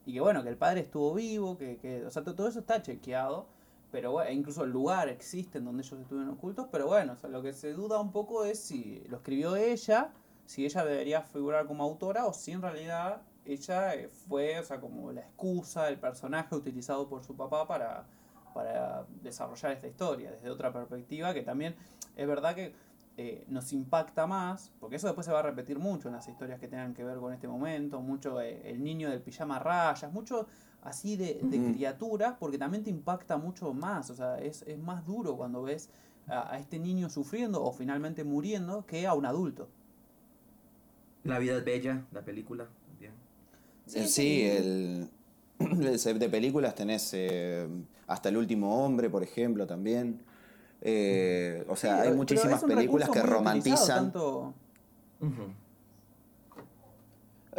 y que bueno, que el padre estuvo vivo, que, que o sea, to- todo eso está chequeado, pero bueno, incluso el lugar existe en donde ellos estuvieron ocultos, pero bueno, o sea, lo que se duda un poco es si lo escribió ella, si ella debería figurar como autora o si en realidad ella eh, fue, o sea, como la excusa, el personaje utilizado por su papá para, para desarrollar esta historia desde otra perspectiva, que también es verdad que eh, nos impacta más, porque eso después se va a repetir mucho en las historias que tengan que ver con este momento, mucho eh, el niño del pijama rayas, mucho así de, de criaturas, porque también te impacta mucho más, o sea, es, es más duro cuando ves a, este niño sufriendo o finalmente muriendo que a un adulto. La vida es bella, la película. Sí, sí, el, de películas tenés eh, hasta El último hombre, por ejemplo, también. Eh, o sea, hay muchísimas películas que romantizan.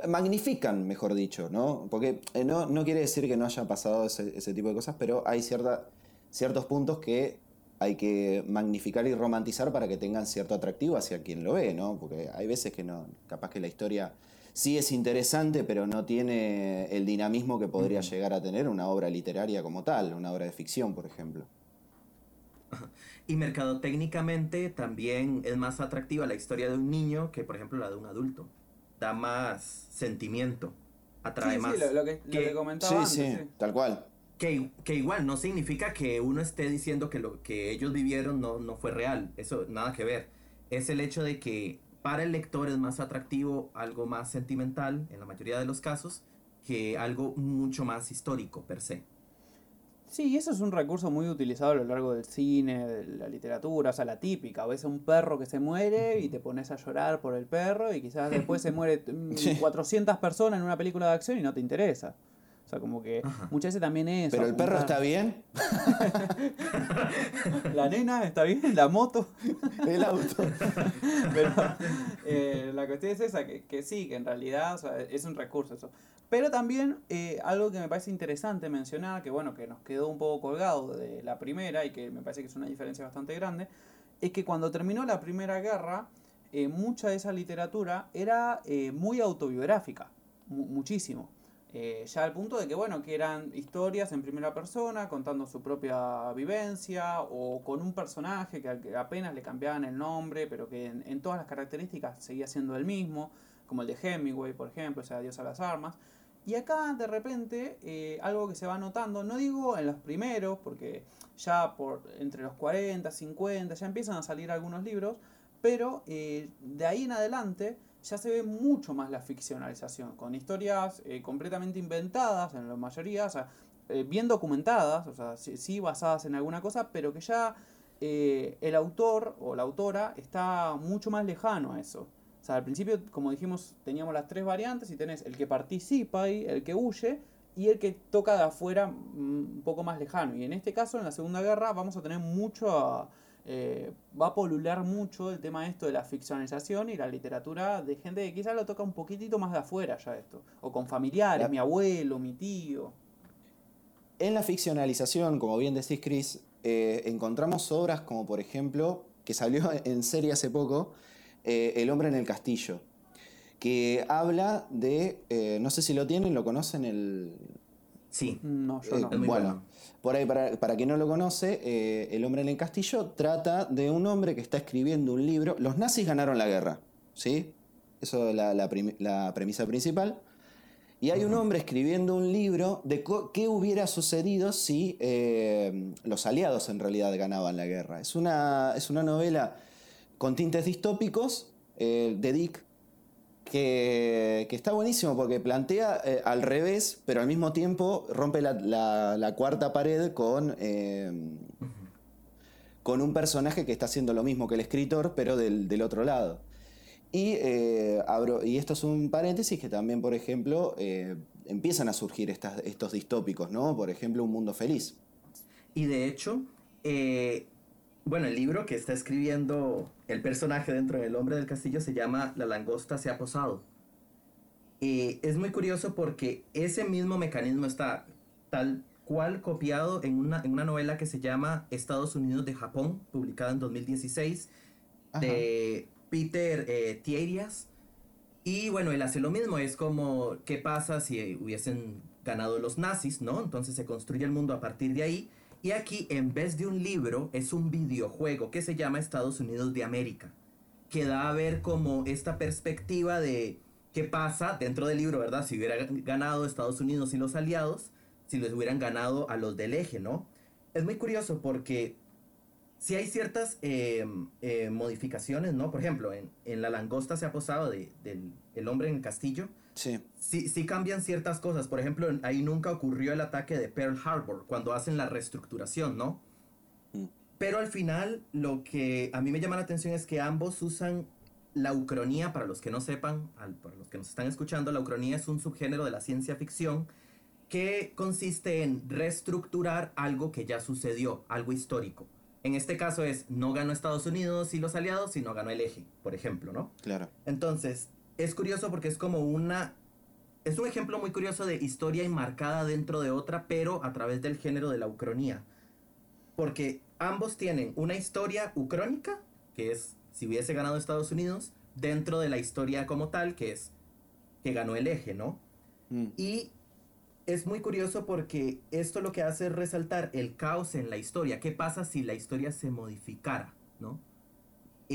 Magnifican, mejor dicho, ¿no? Porque eh, no, no, quiere decir que no haya pasado ese, ese tipo de cosas, pero hay cierta, ciertos puntos que hay que magnificar y romantizar para que tengan cierto atractivo hacia quien lo ve, ¿no? Porque hay veces que no, capaz que la historia sí es interesante, pero no tiene el dinamismo que podría llegar a tener una obra literaria como tal, una obra de ficción, por ejemplo. Y mercadotécnicamente también es más atractiva la historia de un niño que, por ejemplo, la de un adulto. Da más sentimiento, atrae más. Sí, lo, que, comentaba sí, sí, tal cual. Que, que, igual no significa que uno esté diciendo que lo que ellos vivieron no, no fue real. Eso nada que ver. Es el hecho de que para el lector es más atractivo algo más sentimental, en la mayoría de los casos, que algo mucho más histórico per se. Sí, eso es un recurso muy utilizado a lo largo del cine, de la literatura, o sea, la típica. Ves a un perro que se muere y te pones a llorar por el perro y quizás después se muere 400 personas en una película de acción y no te interesa sea, como que muchas veces también es... ¿Pero el perro está bien? la nena está bien, la moto. el auto. Pero eh, la cuestión es esa, que, sí, que en realidad es un recurso eso. Pero también eh, algo que me parece interesante mencionar, que bueno, que nos quedó un poco colgado de la primera y que me parece que es una diferencia bastante grande, es que cuando terminó la Primera Guerra, eh, mucha de esa literatura era muy autobiográfica, muchísimo. Eh, ya al punto de que, bueno, que eran historias en primera persona, contando su propia vivencia, o con un personaje que apenas le cambiaban el nombre, pero que en, todas las características seguía siendo el mismo, como el de Hemingway, por ejemplo, o sea, Dios a las armas. Y acá, de repente, eh, algo que se va notando, no digo en los primeros, porque ya por entre los 40, 50, ya empiezan a salir algunos libros, pero eh, de ahí en adelante ya se ve mucho más la ficcionalización, con historias eh, completamente inventadas en la mayoría, o sea, eh, bien documentadas, o sea, sí, basadas en alguna cosa, pero que ya eh, el autor o la autora está mucho más lejano a eso. O sea, al principio, como dijimos, teníamos las tres variantes y tenés el que participa y el que huye y el que toca de afuera mm, un poco más lejano. Y en este caso, en la Segunda Guerra, vamos a tener mucho eh, va a polular mucho el tema esto de la ficcionalización y la literatura de gente que quizás lo toca un poquitito más de afuera ya esto, o con familiares, mi abuelo, mi tío. En la ficcionalización, como bien decís Chris, eh, encontramos obras como por ejemplo, que salió en serie hace poco, eh, El hombre en el castillo, que habla de, no sé si lo tienen, lo conocen, el... Sí. No, yo no. bueno. Por ahí, para, para quien no lo conoce, eh, El hombre en el castillo trata de un hombre que está escribiendo un libro. Los nazis ganaron la guerra, ¿sí? Eso es la, premisa principal. Y hay un hombre escribiendo un libro de qué hubiera sucedido si eh, los aliados en realidad ganaban la guerra. Es una, es una novela con tintes distópicos eh, de Dick, que, está buenísimo porque plantea eh, al revés, pero al mismo tiempo rompe la, cuarta pared con, eh, con un personaje que está haciendo lo mismo que el escritor, pero del, otro lado. Eh, y esto es un paréntesis que también, por ejemplo, empiezan a surgir estos distópicos, ¿no? Por ejemplo, Un Mundo Feliz. Y de hecho, bueno, el libro que está escribiendo el personaje dentro del Hombre del Castillo se llama La langosta se ha posado. Y es muy curioso porque ese mismo mecanismo está tal cual copiado en una, en una novela que se llama Estados Unidos de Japón, publicada en 2016, de Peter eh, Thierias. Y bueno, él hace lo mismo, es como, ¿qué pasa si hubiesen ganado los nazis, no? Entonces se construye el mundo a partir de ahí Y aquí, en vez de un libro, es un videojuego que se llama Estados Unidos de América, que da a ver como esta perspectiva de qué pasa dentro del libro, ¿verdad? Si hubiera ganado Estados Unidos y los aliados, si les hubieran ganado a los del eje, ¿no? Es muy curioso porque si hay ciertas eh, eh, modificaciones, ¿no? Por ejemplo, en, La Langosta se ha posado de, del el hombre en el castillo. Sí. Sí, sí cambian ciertas cosas. Por ejemplo, ahí nunca ocurrió el ataque de Pearl Harbor, cuando hacen la reestructuración, ¿no? Mm. Pero al final, lo que a mí me llama la atención es que ambos usan la ucronía, para los que no sepan, al- para los que nos están escuchando, la ucronía es un subgénero de la ciencia ficción que consiste en reestructurar algo que ya sucedió, algo histórico. En este caso es, no ganó Estados Unidos y los aliados, sino ganó el eje, por ejemplo, ¿no? Claro. Entonces, es curioso porque es como una... Es un ejemplo muy curioso de historia enmarcada dentro de otra, pero a través del género de la ucronía. Porque ambos tienen una historia ucrónica, que es si hubiese ganado Estados Unidos, dentro de la historia como tal, que es que ganó el eje, ¿no? Mm. Y es muy curioso porque esto lo que hace es resaltar el caos en la historia. ¿Qué pasa si la historia se modificara, no?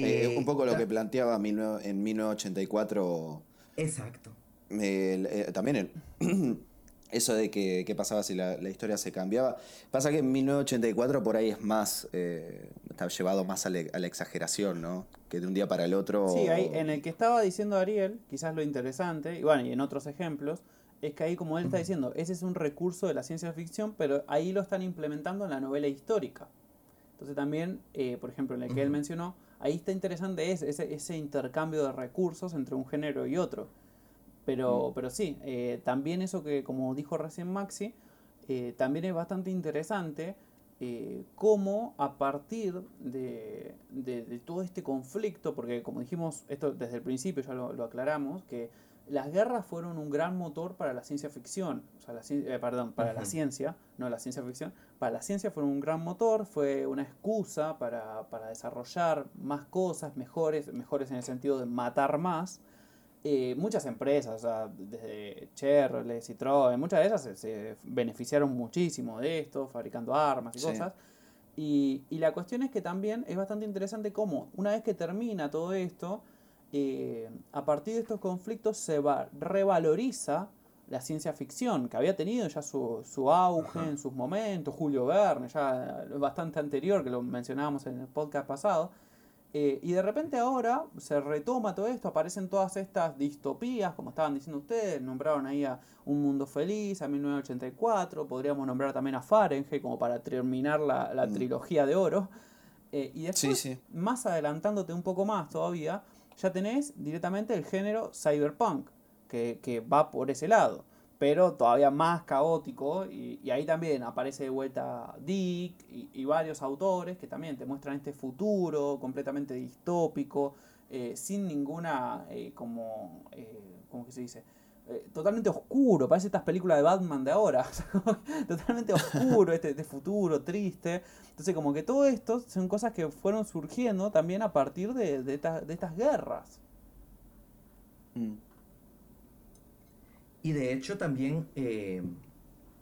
Eh, Eh, un poco lo que planteaba 19 en 1984 Exacto. el- eh, también el, eso de que qué pasaba si la, la historia se cambiaba. Pasa que en 1984 por ahí es más, eh, está llevado más a, la- a la exageración, ¿no? Que de un día para el otro... Sí, ahí en el que estaba diciendo Ariel, quizás lo interesante, y bueno, y en otros ejemplos, es que ahí como él está diciendo, ese es un recurso de la ciencia ficción, pero ahí lo están implementando en la novela histórica. Entonces también, eh, por ejemplo, en el que él mencionó, ahí está interesante ese, ese, ese intercambio de recursos entre un género y otro. Pero, pero sí, eh, también eso que, como dijo recién Maxi, eh, también es bastante interesante eh, cómo a partir de, de- de todo este conflicto, porque como dijimos, esto desde el principio ya lo, lo aclaramos, que las guerras fueron un gran motor para la ciencia ficción, o sea, la, eh, perdón, para la ciencia, no la ciencia ficción, para la ciencia fueron un gran motor, fue una excusa para, para desarrollar más cosas, mejores, mejores en el sentido de matar más. Eh, muchas empresas, o sea, desde Chevrolet, Citroën, muchas de ellas se, se beneficiaron muchísimo de esto, fabricando armas y Sí. cosas. Y, y la cuestión es que también es bastante interesante cómo, una vez que termina todo esto, eh, a partir de estos conflictos se va, revaloriza la ciencia ficción, que había tenido ya su, su auge Ajá. en sus momentos, Julio Verne, ya bastante anterior, que lo mencionábamos en el podcast pasado. Eh, y de repente ahora se retoma todo esto, aparecen todas estas distopías, como estaban diciendo ustedes, nombraron ahí a Un Mundo Feliz, a 1984, podríamos nombrar también a Fahrenheit como para terminar la, la Mm. trilogía de oro. Eh, y Sí, después, sí. más adelantándote un poco más todavía, ya tenés directamente el género cyberpunk, que, que va por ese lado, pero todavía más caótico, y, y ahí también aparece de vuelta Dick y, y varios autores que también te muestran este futuro completamente distópico, eh, sin ninguna, eh, como, eh, ¿cómo que se dice? Eh, totalmente oscuro, parece estas películas de Batman de ahora, totalmente oscuro, este, este futuro triste. Entonces, como que todo esto son cosas que fueron surgiendo también a partir de, de, esta- de estas guerras. Mm. Y de hecho también eh,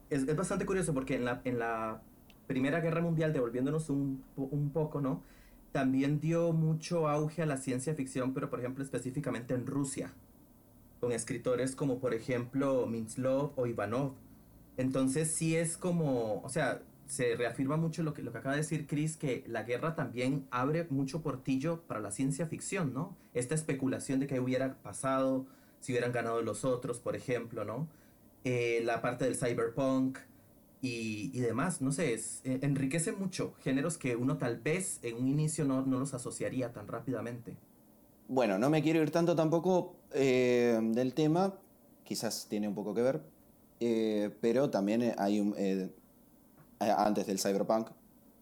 es, es bastante curioso porque en la, en la Primera Guerra Mundial, devolviéndonos un, un poco, ¿no? También dio mucho auge a la ciencia ficción, pero por ejemplo específicamente en Rusia, con escritores como por ejemplo Minslov o Ivanov. Entonces sí es como, o sea, se reafirma mucho lo que, lo que acaba de decir Chris, que la guerra también abre mucho portillo para la ciencia ficción, ¿no? Esta especulación de que hubiera pasado si hubieran ganado los otros, por ejemplo, ¿no? Eh, la parte del cyberpunk y, y demás, no sé, eh, enriquece mucho géneros que uno tal vez en un inicio no, no los asociaría tan rápidamente. Bueno, no me quiero ir tanto tampoco eh, del tema, quizás tiene un poco que ver, eh, pero también hay un... eh, antes del cyberpunk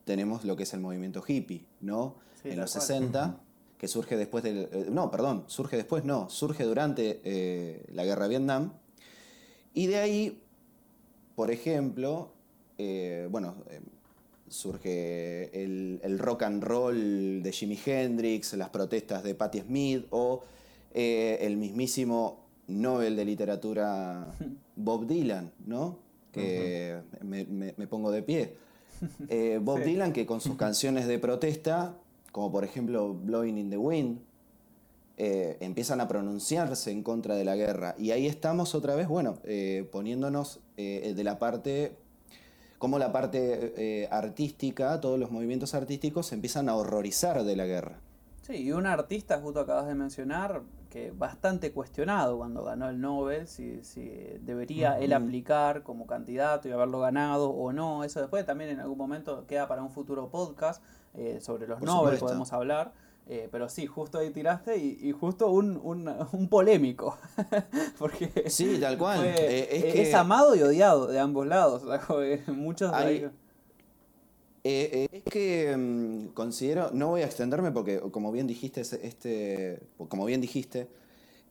tenemos lo que es el movimiento hippie, ¿no? Sí, en los cual. 60, que surge después del... eh, no, perdón, surge después, no, surge durante eh, la guerra de Vietnam. Y de ahí, por ejemplo, eh, bueno, eh, surge el, el rock and roll de Jimi Hendrix, las protestas de Patti Smith o eh, el mismísimo Nobel de Literatura Bob Dylan, ¿no? Que me, me- me pongo de pie. Eh, Bob Sí. Dylan, que con sus canciones de protesta, como por ejemplo Blowing in the Wind, eh, empiezan a pronunciarse en contra de la guerra. Y ahí estamos otra vez, bueno, poniéndonos de la parte, como la parte eh, artística, todos los movimientos artísticos se empiezan a horrorizar de la guerra. Sí, y un artista, justo acabas de mencionar, que bastante cuestionado cuando ganó el Nobel, si, si debería él aplicar como candidato y haberlo ganado o no. Eso después también en algún momento queda para un futuro podcast eh, sobre los Por Nobel, supuesto. podemos hablar. Eh, pero sí, justo ahí tiraste y, y justo un, un, un polémico. Porque Sí, tal cual. fue- Eh, es eh, que- es amado y odiado de ambos lados. muchos de Hay- Eh, es que mm, considero, no voy a extenderme porque como bien dijiste, es- este, como bien dijiste,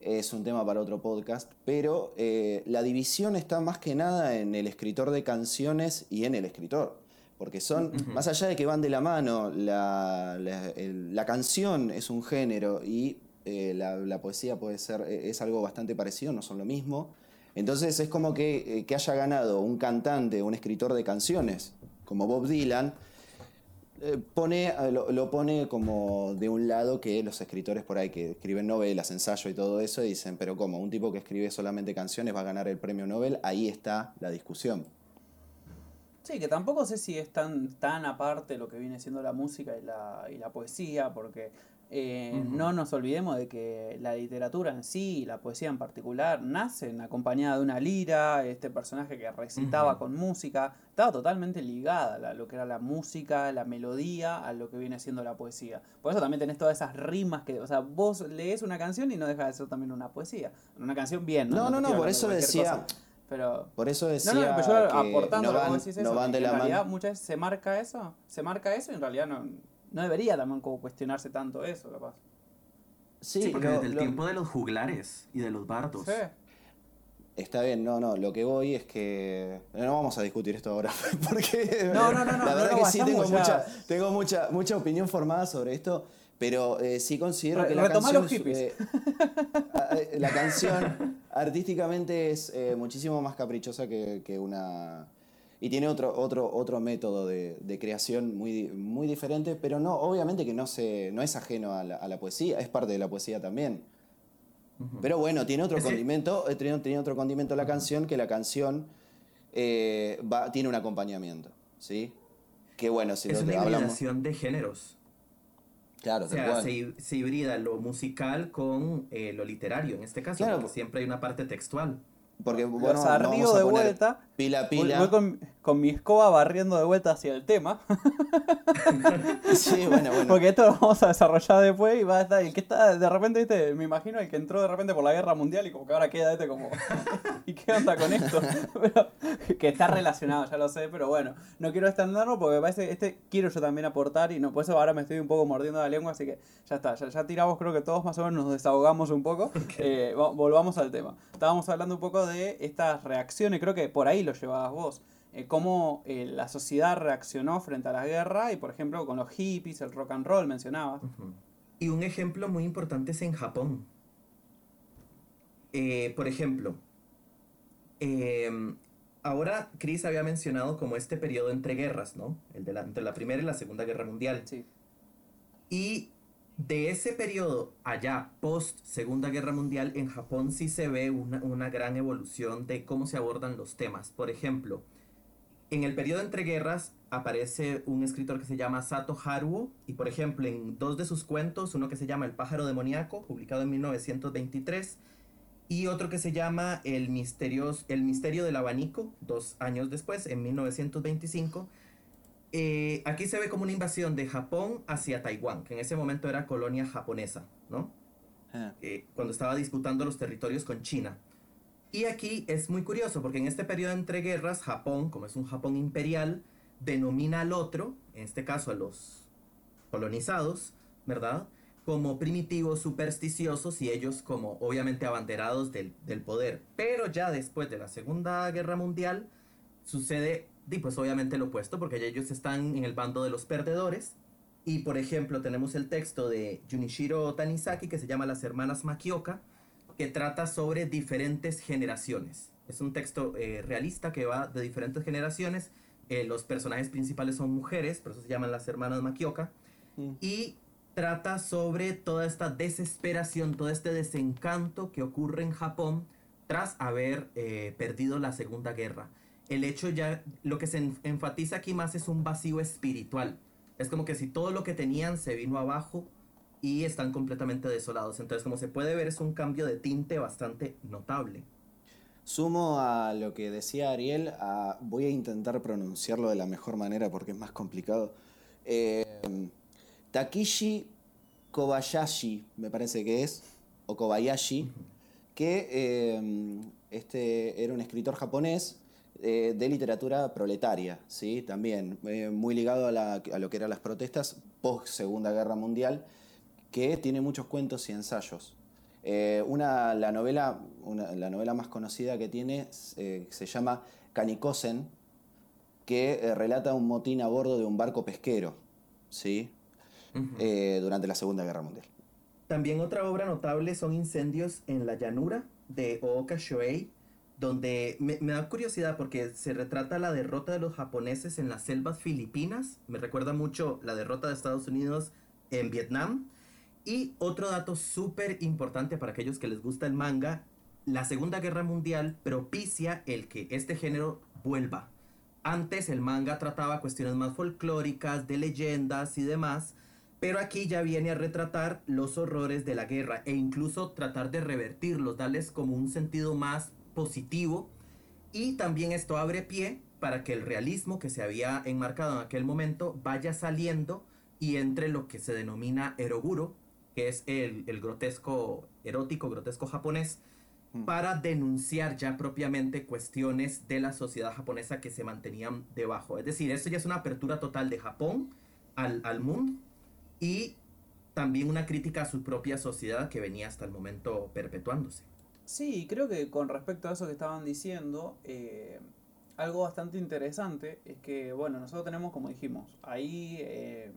es un tema para otro podcast, pero la división está más que nada en el escritor de canciones y en el escritor. Porque son, más allá de que van de la mano, la, la- el- la canción es un género y eh, la, la poesía puede ser, eh, es algo bastante parecido, no son lo mismo. Entonces es como que, eh, que haya ganado un cantante, un escritor de canciones, como Bob Dylan, eh, pone, lo, lo pone como de un lado que los escritores por ahí que escriben novelas, ensayo y todo eso, dicen, pero como un tipo que escribe solamente canciones va a ganar el premio Nobel, ahí está la discusión. Sí, que tampoco sé si es tan, tan aparte lo que viene siendo la música y la, y la poesía, porque eh, no nos olvidemos de que la literatura en sí y la poesía en particular nacen acompañada de una lira, este personaje que recitaba con música, estaba totalmente ligada a lo que era la música, la melodía, a lo que viene siendo la poesía. Por eso también tenés todas esas rimas que, o sea, vos lees una canción y no deja de ser también una poesía. Una canción bien, ¿no? No, no, no, por eso decía, cosa. Pero por eso decía no, no, pero yo que aportando no van, no eso, van en realidad muchas veces se marca eso, se marca eso y en realidad no, no debería también como cuestionarse tanto eso, capaz. Sí, Sí, porque lo- desde el lo- tiempo de los juglares y de los bardos. Sí. Está bien, no, no, lo que voy es que no vamos a discutir esto ahora, porque No, no, no, no, la no verdad que sí tengo ya. mucha, tengo mucha, mucha opinión formada sobre esto, pero eh, sí considero Re- que la canción, los hippies. eh, eh, la canción artísticamente es eh, muchísimo más caprichosa que, que una y tiene otro otro otro método de, de creación muy muy diferente, pero no obviamente que no se no es ajeno a la, a la poesía, es parte de la poesía también. Pero bueno, tiene otro condimento, eh, tiene, tiene otro condimento la canción, que la canción eh, va, tiene un acompañamiento, ¿sí? Que bueno, si es lo una hablamos. de géneros. Claro, O sea, se, se hibrida lo musical con eh, lo literario, en este caso, Claro. porque siempre hay una parte textual. Porque bueno, no vamos a de poner vuelta. Pila, Voy, pila. voy con, con mi escoba barriendo de vuelta hacia el tema. Sí, bueno, bueno. Porque esto lo vamos a desarrollar después y va a estar. El que está, de repente, viste, me imagino el que entró de repente por la guerra mundial y como que ahora queda este como. ¿Y qué onda con esto? Pero, que está relacionado, ya lo sé, pero bueno, no quiero extenderlo porque me parece este quiero yo también aportar y no, por eso ahora me estoy un poco mordiendo la lengua, así que ya está, ya, ya tiramos, creo que todos más o menos nos desahogamos un poco. Eh, va- volvamos al tema. Estábamos hablando un poco de estas reacciones, creo que por ahí lo llevabas vos. Eh, cómo eh, la sociedad reaccionó frente a la guerra y por ejemplo con los hippies, el rock and roll mencionabas. Ujú. Y un ejemplo muy importante es en Japón. Eh, por ejemplo, em, ahora Chris había mencionado como este periodo entre guerras, ¿no? El de la, entre la Primera y la Segunda Guerra Mundial. Sí. Y de ese periodo allá, post Segunda Guerra Mundial, en Japón sí se ve una, una gran evolución de cómo se abordan los temas. Por ejemplo, en el periodo entre guerras aparece un escritor que se llama Sato Haruo y por ejemplo en dos de sus cuentos, uno que se llama El pájaro demoníaco, publicado en 1923, y otro que se llama El, misterios, El misterio del abanico, dos años después, en 1925, eh, aquí se ve como una invasión de Japón hacia Taiwán, que en ese momento era colonia japonesa, ¿no? Ah, eh, cuando estaba disputando los territorios con China. Y aquí es muy curioso porque en este periodo entre guerras, Japón, como es un Japón imperial, denomina al otro, en este caso a los colonizados, ¿verdad? Como primitivos, supersticiosos y ellos como obviamente abanderados del, del poder. Pero ya después de la Segunda Guerra Mundial sucede, di, pues obviamente lo opuesto, porque ya ellos están en el bando de los perdedores. Y por ejemplo tenemos el texto de Junichiro Tanizaki que se llama Las Hermanas Makioka, que trata sobre diferentes generaciones. Es un texto eh, realista que va de diferentes generaciones Eh, los personajes principales son mujeres, por eso se llaman las hermanas Makioka. Mm. Y trata sobre toda esta desesperación, todo este desencanto que ocurre en Japón tras haber eh, perdido la Segunda Guerra. El hecho ya, lo que se en- enfatiza aquí más es un vacío espiritual. Es como que si todo lo que tenían se vino abajo y están completamente desolados. Entonces, como se puede ver, es un cambio de tinte bastante notable. Sumo a lo que decía Ariel, a- voy a intentar pronunciarlo de la mejor manera porque es más complicado. Eh, Takishi Kobayashi, me parece que es, o Kobayashi, que eh, este era un escritor japonés eh, de literatura proletaria, ¿sí? también eh, muy ligado a, la- a lo que eran las protestas post Segunda Guerra Mundial, que tiene muchos cuentos y ensayos. Eh, una, la, novela, una- la novela más conocida que tiene eh, se llama Kanikosen, que eh, relata un motín a bordo de un barco pesquero, ¿sí? Eh, durante la Segunda Guerra Mundial. También otra obra notable son Incendios en la llanura de Ooka Shoei, donde me, me da curiosidad porque se retrata la derrota de los japoneses en las selvas filipinas. Me recuerda mucho la derrota de Estados Unidos en Vietnam. Y otro dato súper importante para aquellos que les gusta el manga, la Segunda Guerra Mundial propicia el que este género vuelva. Antes el manga trataba cuestiones más folclóricas, de leyendas y demás, pero aquí ya viene a retratar los horrores de la guerra e incluso tratar de revertirlos, darles como un sentido más positivo. Y también esto abre pie para que el realismo que se había enmarcado en aquel momento vaya saliendo y entre lo que se denomina eroguro, que es el, el grotesco erótico, grotesco japonés, Mm. para denunciar ya propiamente cuestiones de la sociedad japonesa que se mantenían debajo. Es decir, esto ya es una apertura total de Japón al, al mundo y también una crítica a su propia sociedad que venía hasta el momento perpetuándose. Sí, creo que con respecto a eso que estaban diciendo, eh, algo bastante interesante es que, bueno, nosotros tenemos, como dijimos, ahí eh,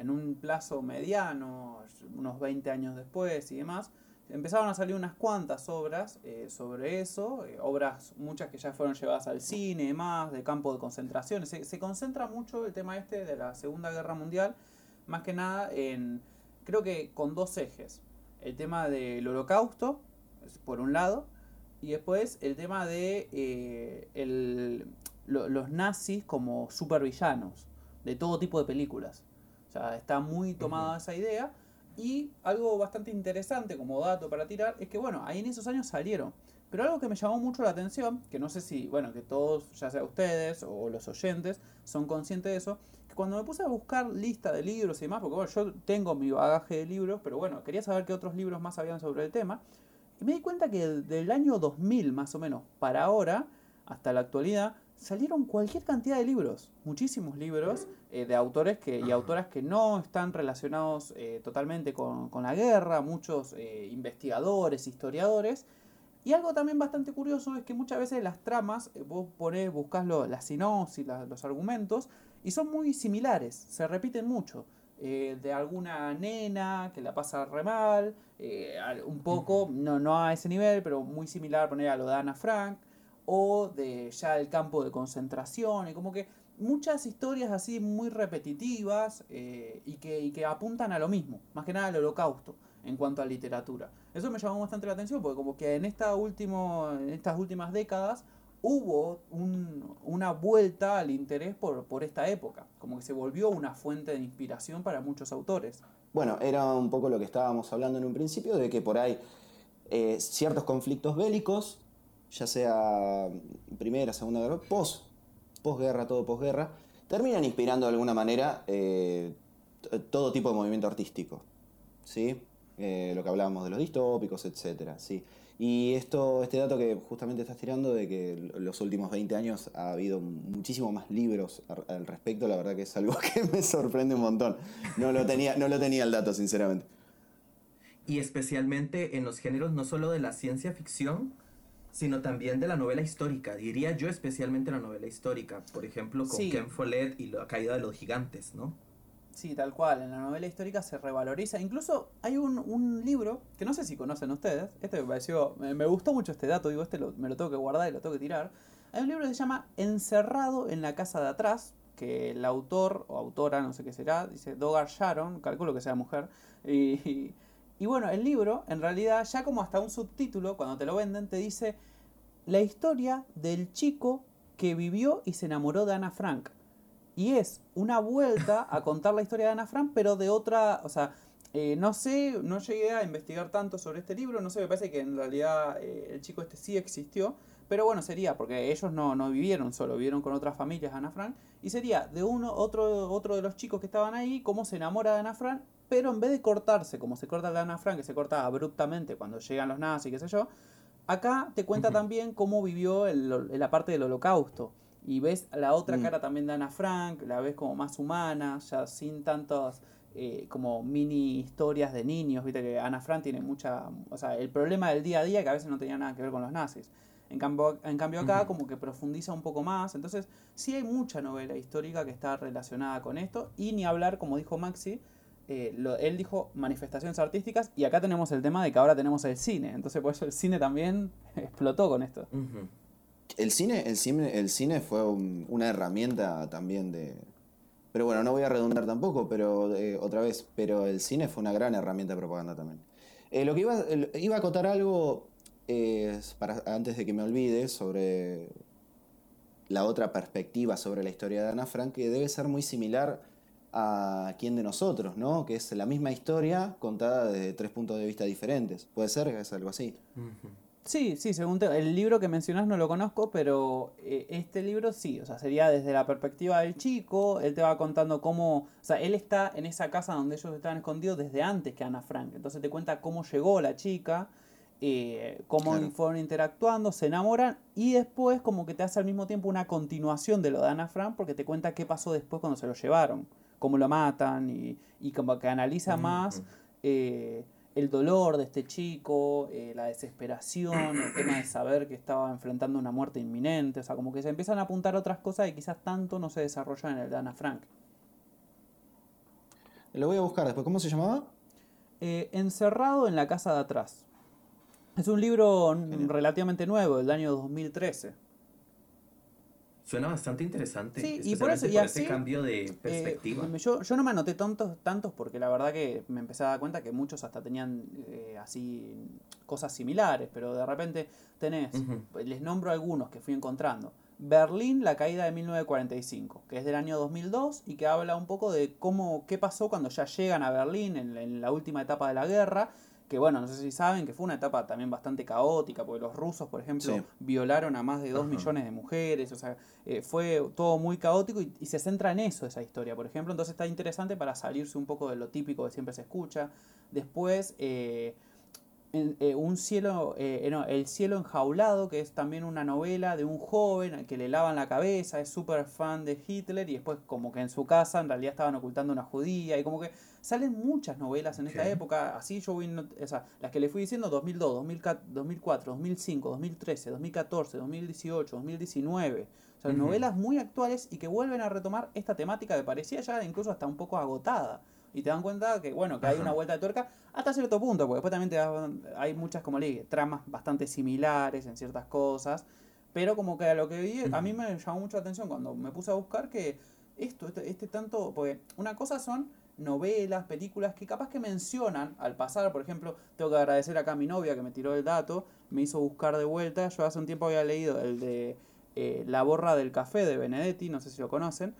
en un plazo mediano, unos 20 años después y demás, empezaron a salir unas cuantas obras eh, sobre eso, eh, obras muchas que ya fueron llevadas al cine y demás, de campo de concentración. Se, concentra mucho el tema este de la Segunda Guerra Mundial, más que nada en, creo que con dos ejes. El tema del holocausto, por un lado, y después el tema de eh, los nazis como supervillanos de todo tipo de películas. O sea, está muy tomada esa idea. Y algo bastante interesante como dato para tirar es que, bueno, ahí en esos años salieron. Pero algo que me llamó mucho la atención, que no sé si, bueno, que todos, ya sea ustedes o los oyentes, son conscientes de eso, que cuando me puse a buscar lista de libros y demás, porque bueno, yo tengo mi bagaje de libros, pero bueno, quería saber qué otros libros más habían sobre el tema, y me di cuenta que del- del año 2000 más o menos para ahora, hasta la actualidad, salieron cualquier cantidad de libros, muchísimos libros eh, de autores que, y autoras que no están relacionados eh, totalmente con, con la guerra, muchos eh, investigadores, historiadores. Y algo también bastante curioso es que muchas veces las tramas, eh, vos ponés, buscás lo- la sinopsis, la- los argumentos, y son muy similares, se repiten mucho. Eh, de alguna nena que la pasa re mal, eh, al- un poco, no, no a ese nivel, pero muy similar poner a lo de Ana Frank, o de ya el campo de concentración, y como que muchas historias así muy repetitivas eh, y, que, apuntan a lo mismo, más que nada al holocausto en cuanto a literatura. Eso me llamó bastante la atención porque como que en, esta último, en estas últimas décadas hubo un- una vuelta al interés por, por esta época, como que se volvió una fuente de inspiración para muchos autores. Bueno, era un poco lo que estábamos hablando en un principio, de que por ahí eh, ciertos conflictos bélicos, ya sea Primera, Segunda Guerra, post, posguerra, todo posguerra, terminan inspirando de alguna manera eh, todo tipo de movimiento artístico. ¿sí? Eh, lo que hablábamos de los distópicos, etcétera, ¿sí? Y esto, este dato que justamente estás tirando de que los últimos 20 años ha habido muchísimo más libros al respecto, la verdad que es algo que me sorprende un montón. No lo tenía, no lo tenía el dato, sinceramente. Y especialmente en los géneros no solo de la ciencia ficción, sino también de la novela histórica. Diría yo especialmente la novela histórica, por ejemplo con Sí. Ken Follett y la caída de los gigantes, ¿no? Sí, tal cual, en la novela histórica se revaloriza. Incluso hay un, un libro, que no sé si conocen ustedes, este me pareció, me, me gustó mucho este dato, digo, este lo- me lo tengo que guardar y lo tengo que tirar. Hay un libro que se llama Encerrado en la casa de atrás, que el autor o autora, no sé qué será, dice Dogar Sharon, calculo que sea mujer. Y, y bueno, el libro, en realidad, ya como hasta un subtítulo, cuando te lo venden, te dice la historia del chico que vivió y se enamoró de Ana Frank. Y es una vuelta a contar la historia de Ana Frank, pero de otra, o sea, eh, no sé, no llegué a investigar tanto sobre este libro, no sé, me parece que en realidad eh, el chico este sí existió, pero bueno, sería, porque ellos no, no vivieron solo, vivieron con otras familias Ana Frank, y sería de uno, otro, otro de los chicos que estaban ahí, cómo se enamora de Ana Frank, pero en vez de cortarse, como se corta la Ana Frank, que se corta abruptamente cuando llegan los nazis, qué sé yo, acá te cuenta también cómo vivió el, la parte del holocausto. Y ves la otra Mm. cara también de Ana Frank, la ves como más humana, ya sin tantos eh, como mini historias de niños, viste que Ana Frank tiene mucha, o sea, el problema del día a día que a veces no tenía nada que ver con los nazis. En cambio, en cambio acá como que profundiza un poco más, entonces sí hay mucha novela histórica que está relacionada con esto, y ni hablar, como dijo Maxi, eh, él dijo manifestaciones artísticas, y acá tenemos el tema de que ahora tenemos el cine, entonces por eso el cine también explotó con esto. El cine, el cine, el cine fue un- una herramienta también de. Pero bueno, no voy a redundar tampoco, pero eh, otra vez, pero el cine fue una gran herramienta de propaganda también. Eh, lo que iba, iba a acotar algo para, antes de que me olvide sobre la otra perspectiva sobre la historia de Ana Frank, que debe ser muy similar a Quién de nosotros, ¿no? Que es la misma historia contada desde tres puntos de vista diferentes. ¿Puede ser? ¿Es algo así? Sí, sí, según te- el libro que mencionás no lo conozco, pero eh, este libro sí, o sea, sería desde la perspectiva del chico, él te va contando cómo, o sea, él está en esa casa donde ellos estaban escondidos desde antes que Ana Frank, entonces te cuenta cómo llegó la chica, eh, cómo Claro. fueron interactuando, se enamoran y después como que te hace al mismo tiempo una continuación de lo de Ana Frank porque te cuenta qué pasó después cuando se lo llevaron, cómo lo matan y, y como que analiza más eh, el dolor de este chico, eh, la desesperación, el tema de saber que estaba enfrentando una muerte inminente, o sea, como que se empiezan a apuntar otras cosas que quizás tanto no se desarrollan en el de Ana Frank. Lo voy a buscar después. ¿Cómo se llamaba? Eh, Encerrado en la casa de atrás. Es un libro Genial. relativamente nuevo, del año 2013. Suena bastante interesante. Sí, y por especialmente eso- y por así, ese cambio de Eh, perspectiva. yo, yo no me anoté tantos, tantos porque la verdad que me empecé a dar cuenta que muchos hasta tenían eh, así cosas similares, pero de repente tenés, les nombro algunos que fui encontrando. Berlín, la caída de 1945, que es del año 2002 y que habla un poco de cómo, qué pasó cuando ya llegan a Berlín en, en la última etapa de la guerra, que bueno, no sé si saben que fue una etapa también bastante caótica, porque los rusos, por ejemplo, Sí. violaron a más de 2 Ajá. millones de mujeres, o sea, eh, fue todo muy caótico y, y se centra en eso, esa historia, por ejemplo. Entonces está interesante para salirse un poco de lo típico que siempre se escucha. Después, eh, eh, un cielo, eh, eh, no, El cielo enjaulado, que es también una novela de un joven al que le lavan la cabeza, es súper fan de Hitler y después como que en su casa en realidad estaban ocultando una judía y como que salen muchas novelas en esta época, así yo voy, o sea, las que le fui diciendo 2002, 2004, 2004, 2005, 2013, 2014, 2018, 2019. O sea, Ujú. novelas muy actuales y que vuelven a retomar esta temática que parecía ya incluso hasta un poco agotada. Y te dan cuenta que, bueno, que hay una vuelta de tuerca hasta cierto punto, porque después también te das- hay muchas, como le dije, tramas bastante similares en ciertas cosas. Pero como que a lo que vi, a mí me llamó mucho la atención cuando me puse a buscar que esto, este, este tanto, porque una cosa son novelas, películas que capaz que mencionan al pasar, por ejemplo, tengo que agradecer acá a mi novia que me tiró el dato, me hizo buscar de vuelta, yo hace un tiempo había leído el de eh, La borra del café de Benedetti, no sé si lo conocen,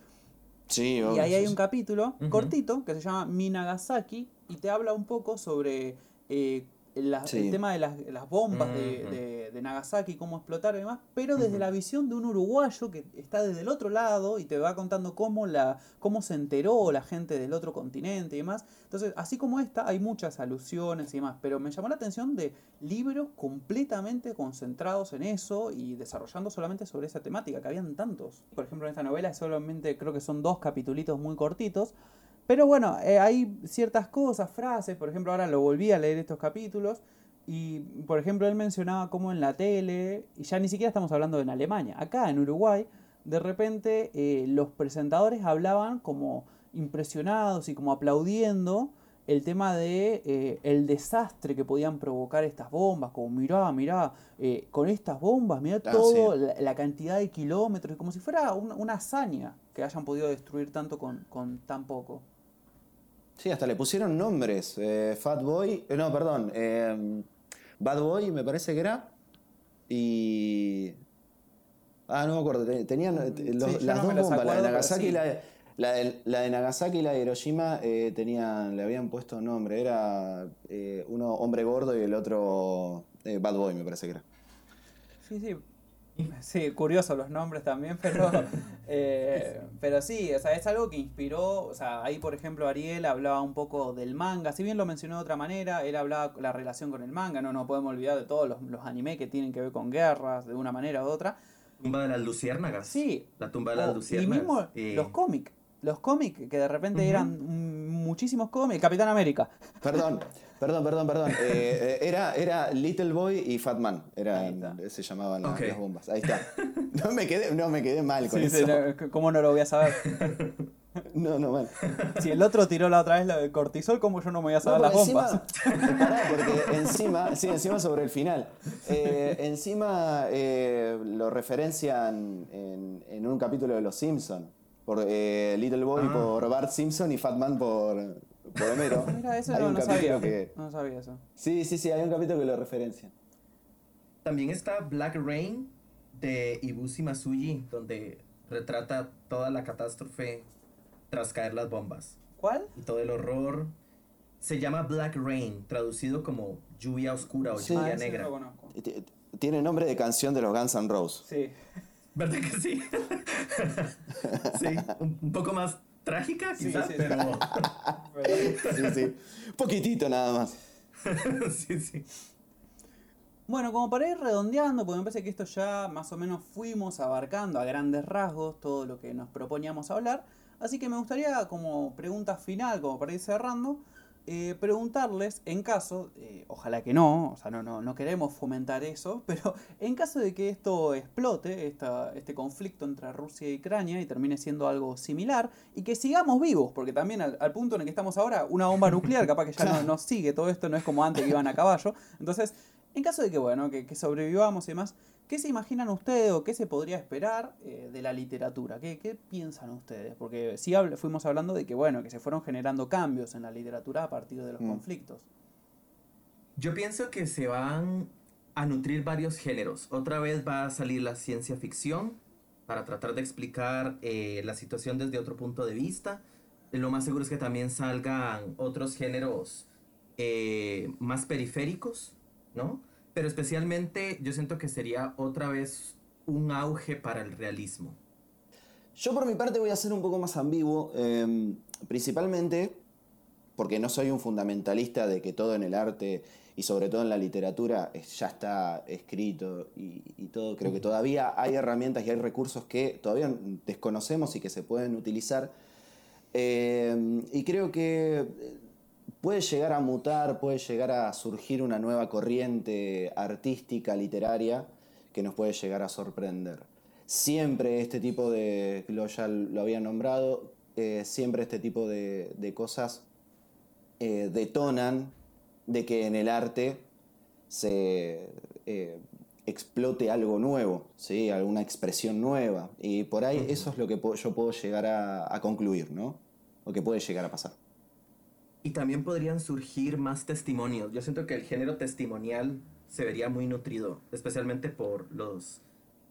Sí, y ahí sí, hay un capítulo cortito que se llama Minagasaki y te habla un poco sobre eh, la- Sí. el tema de las, las bombas de, Ujú. de- de Nagasaki, cómo explotaron y demás, pero desde la visión de un uruguayo que está desde el otro lado y te va contando cómo, la, cómo se enteró la gente del otro continente y demás. Entonces, así como esta, hay muchas alusiones y demás, pero me llamó la atención de libros completamente concentrados en eso y desarrollando solamente sobre esa temática, que habían tantos. Por ejemplo, en esta novela solamente creo que son dos capitulitos muy cortitos, pero bueno, eh, hay ciertas cosas, frases, por ejemplo, ahora lo volví a leer estos capítulos y, por ejemplo, él mencionaba cómo en la tele, y ya ni siquiera estamos hablando en Alemania, acá en Uruguay, de repente eh, los presentadores hablaban como impresionados y como aplaudiendo el tema de eh, el desastre que podían provocar estas bombas, como mirá, mirá, eh, con estas bombas, mirá Ah, todo, sí. la, la cantidad de kilómetros, como si fuera una, una hazaña que hayan podido destruir tanto con, con tan poco. Sí, hasta le pusieron nombres. eh, Fat Boy, eh, no, perdón, eh, Bad Boy me parece que era. Y... Ah, no me acuerdo, te- tenían eh, los- sí, yo las no dos bombas, la de Nagasaki sí. y la de... La de, la de Nagasaki y la de Hiroshima eh, tenían, le habían puesto nombre. Era eh, uno hombre gordo y el otro Bad Boy, me parece que era. Sí, sí. Sí, curioso los nombres también, pero, eh, pero sí, o sea, es algo que inspiró, o sea, ahí por ejemplo Ariel hablaba un poco del manga, si bien lo mencionó de otra manera, él hablaba la relación con el manga, no nos podemos olvidar de todos los, los anime que tienen que ver con guerras, de una manera u otra. Tumba de las luciérnagas. Sí, La tumba de las o- y luciérnagas. mismo eh, los cómics, los cómics que de repente eran muchísimos cómics, Capitán América. Perdón, perdón, perdón, perdón. Eh, eh, era, era Little Boy y Fat Man. Eran, está. se llamaban las bombas. Ahí está. No me quedé, no me quedé mal con Sí, sí, eso. no, ¿Cómo no lo voy a saber? No, no, mal. Si el otro tiró la otra vez la de cortisol, ¿cómo yo no me voy a No, saber las bombas? encima, pará, porque encima, sí, encima sobre el final. Eh, encima eh, lo referencian en, en un capítulo de Los Simpson por eh, Little Boy Ah. por Bart Simpson y Fat Man por, por Homero. Mira, eso Hay no, un no capítulo sabía. que- No sabía eso. Sí, sí, sí, hay un capítulo que lo referencian. También está Black Rain de Ibushi Masuji, donde retrata toda la catástrofe tras caer las bombas ¿Cuál? y todo el horror. Se llama Black Rain, traducido como lluvia oscura o Sí. lluvia Ah, negra. lo conozco. Tiene nombre de canción de los Guns N' Roses. Sí. ¿Verdad que sí? sí, un, un poco más trágica Sí, quizás, sí, sí. pero Sí, sí. Poquitito nada más. sí, sí. Bueno, como para ir redondeando, porque me parece que esto ya más o menos fuimos abarcando a grandes rasgos todo lo que nos proponíamos hablar. Así que me gustaría, como pregunta final, como para ir cerrando, eh, preguntarles, en caso, eh, ojalá que no, o sea, no, no, no queremos fomentar eso, pero en caso de que esto explote, esta, este conflicto entre Rusia y Ucrania, y termine siendo algo similar, y que sigamos vivos, porque también al, al punto en el que estamos ahora, una bomba nuclear capaz que ya no, no sigue todo esto, no es como antes que iban a caballo. Entonces, en caso de que, bueno, que, que sobrevivamos y demás, ¿qué se imaginan ustedes o qué se podría esperar eh, de la literatura? ¿Qué, qué piensan ustedes? Porque sí habl- fuimos hablando de que, bueno, que se fueron generando cambios en la literatura a partir de los Mm. conflictos. Yo pienso que se van a nutrir varios géneros. Otra vez va a salir la ciencia ficción para tratar de explicar eh, la situación desde otro punto de vista. Lo más seguro es que también salgan otros géneros eh, más periféricos, ¿no? Pero especialmente yo siento que sería otra vez un auge para el realismo. Yo por mi parte voy a ser un poco más ambiguo, eh, principalmente porque no soy un fundamentalista de que todo en el arte y sobre todo en la literatura ya está escrito y, todo. Creo que todavía hay herramientas y hay recursos que todavía desconocemos y que se pueden utilizar. Eh, y creo que puede llegar a mutar, puede llegar a surgir una nueva corriente artística, literaria, que nos puede llegar a sorprender. Siempre este tipo de, lo, ya lo había nombrado, eh, siempre este tipo de, de cosas eh, detonan de que en el arte se eh, explote algo nuevo, ¿sí? alguna expresión nueva. Y por ahí eso es lo que yo puedo llegar a, a concluir, ¿no? O que puede llegar a pasar. Y también podrían surgir más testimonios. Yo siento que el género testimonial se vería muy nutrido, especialmente por los,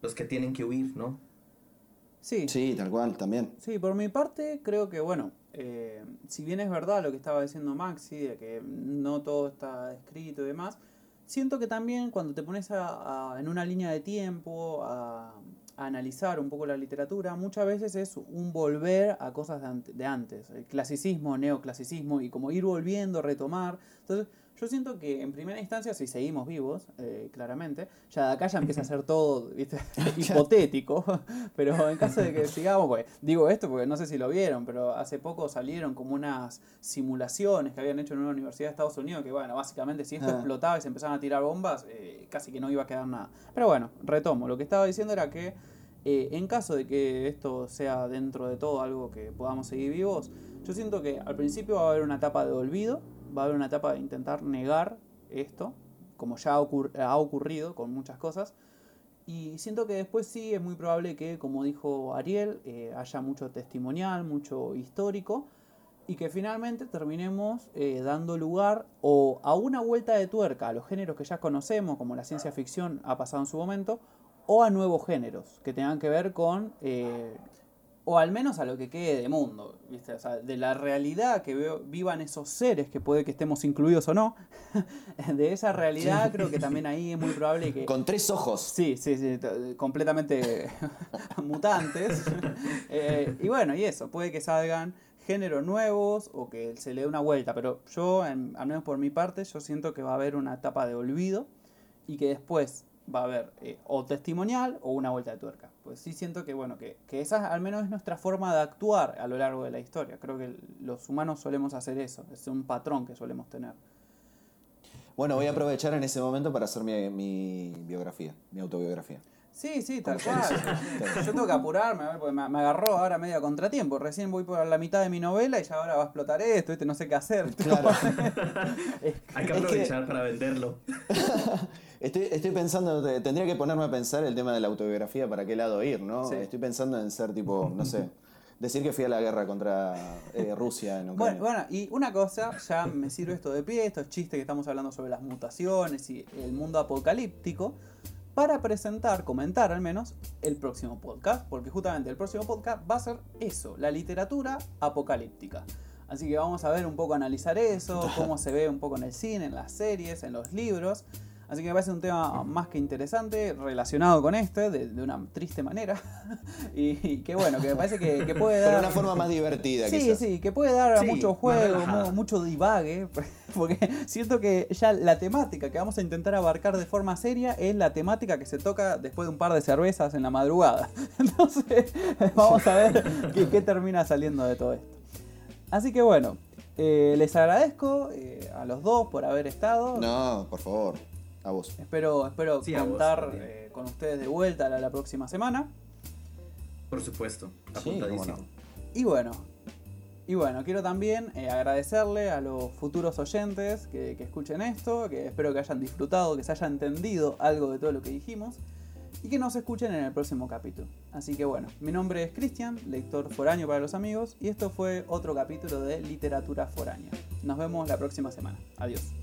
los que tienen que huir, ¿no? Sí, Sí, tal cual, también. Sí, por mi parte creo que, bueno, eh, si bien es verdad lo que estaba diciendo Maxi, de que no todo está escrito y demás, siento que también cuando te pones a, a- en una línea de tiempo a, analizar un poco la literatura, muchas veces es un volver a cosas de antes, el clasicismo, neoclasicismo, y como ir volviendo, retomar. Entonces, yo siento que en primera instancia, si seguimos vivos, eh, claramente, ya de acá ya empieza a ser todo ¿viste? hipotético, pero en caso de que sigamos, pues, digo esto porque no sé si lo vieron, pero hace poco salieron como unas simulaciones que habían hecho en una universidad de Estados Unidos, que bueno, básicamente si esto Ah. explotaba y se empezaban a tirar bombas, eh, casi que no iba a quedar nada. Pero bueno, retomo, lo que estaba diciendo era que Eh, en caso de que esto sea dentro de todo algo que podamos seguir vivos, yo siento que al principio va a haber una etapa de olvido, va a haber una etapa de intentar negar esto, como ya ha ocurrido con muchas cosas. Y siento que después sí es muy probable que, como dijo Ariel, eh, haya mucho testimonial, mucho histórico, y que finalmente terminemos eh, dando lugar o a una vuelta de tuerca a los géneros que ya conocemos, como la ciencia ficción ha pasado en su momento, o a nuevos géneros que tengan que ver con eh, o al menos a lo que quede de mundo, ¿viste? O sea, de la realidad que vivan esos seres, que puede que estemos incluidos o no, de esa realidad creo que también ahí es muy probable que... Con tres ojos. Sí, sí, sí, completamente mutantes. Eh, y bueno, y eso, puede que salgan géneros nuevos o que se le dé una vuelta, pero yo, al menos por mi parte, yo siento que va a haber una etapa de olvido y que después va a haber eh, o testimonial o una vuelta de tuerca. Pues sí siento que, bueno, que, que, esa al menos es nuestra forma de actuar a lo largo de la historia. Creo que los humanos solemos hacer eso, es un patrón que solemos tener. Bueno, voy a aprovechar en ese momento para hacer mi, mi biografía, mi autobiografía. Sí, sí, tal cual. Yo tengo que apurarme, porque me, agarró ahora medio contratiempo. Recién voy por la mitad de mi novela y ya ahora va a explotar esto, ¿viste? no sé qué hacer. Claro. Hay que aprovechar para venderlo. Estoy, estoy pensando, tendría que ponerme a pensar el tema de la autobiografía, para qué lado ir, ¿no? Estoy pensando en ser tipo, no sé, decir que fui a la guerra contra eh, Rusia en Ucrania. Bueno, bueno, y una cosa, ya me sirve esto de pie, estos chistes que estamos hablando sobre las mutaciones y el mundo apocalíptico, para presentar, comentar al menos, el próximo podcast, porque justamente el próximo podcast va a ser eso, la literatura apocalíptica. Así que vamos a ver un poco, analizar eso, cómo se ve un poco en el cine, en las series, en los libros. Así que me parece un tema más que interesante, relacionado con este, de, una triste manera. y, que bueno, que me parece que, puede dar. Pero una forma más divertida, Sí, sí, que puede dar mucho juego, mucho divague. Porque siento que ya la temática que vamos a intentar abarcar de forma seria es la temática que se toca después de un par de cervezas en la madrugada. Entonces, vamos a ver qué, termina saliendo de todo esto. Así que bueno, eh, les agradezco eh, a los dos por haber estado. No, por favor. Espero, espero contar eh, con ustedes de vuelta la, próxima semana. Por supuesto, Y bueno, y bueno, quiero también eh, agradecerle a los futuros oyentes que, que, escuchen esto, que espero que hayan disfrutado, que se haya entendido algo de todo lo que dijimos y que nos escuchen en el próximo capítulo. Así que bueno, mi nombre es Cristian, lector foráneo para los amigos, y esto fue otro capítulo de Literatura Foránea. Nos vemos la próxima semana. Adiós.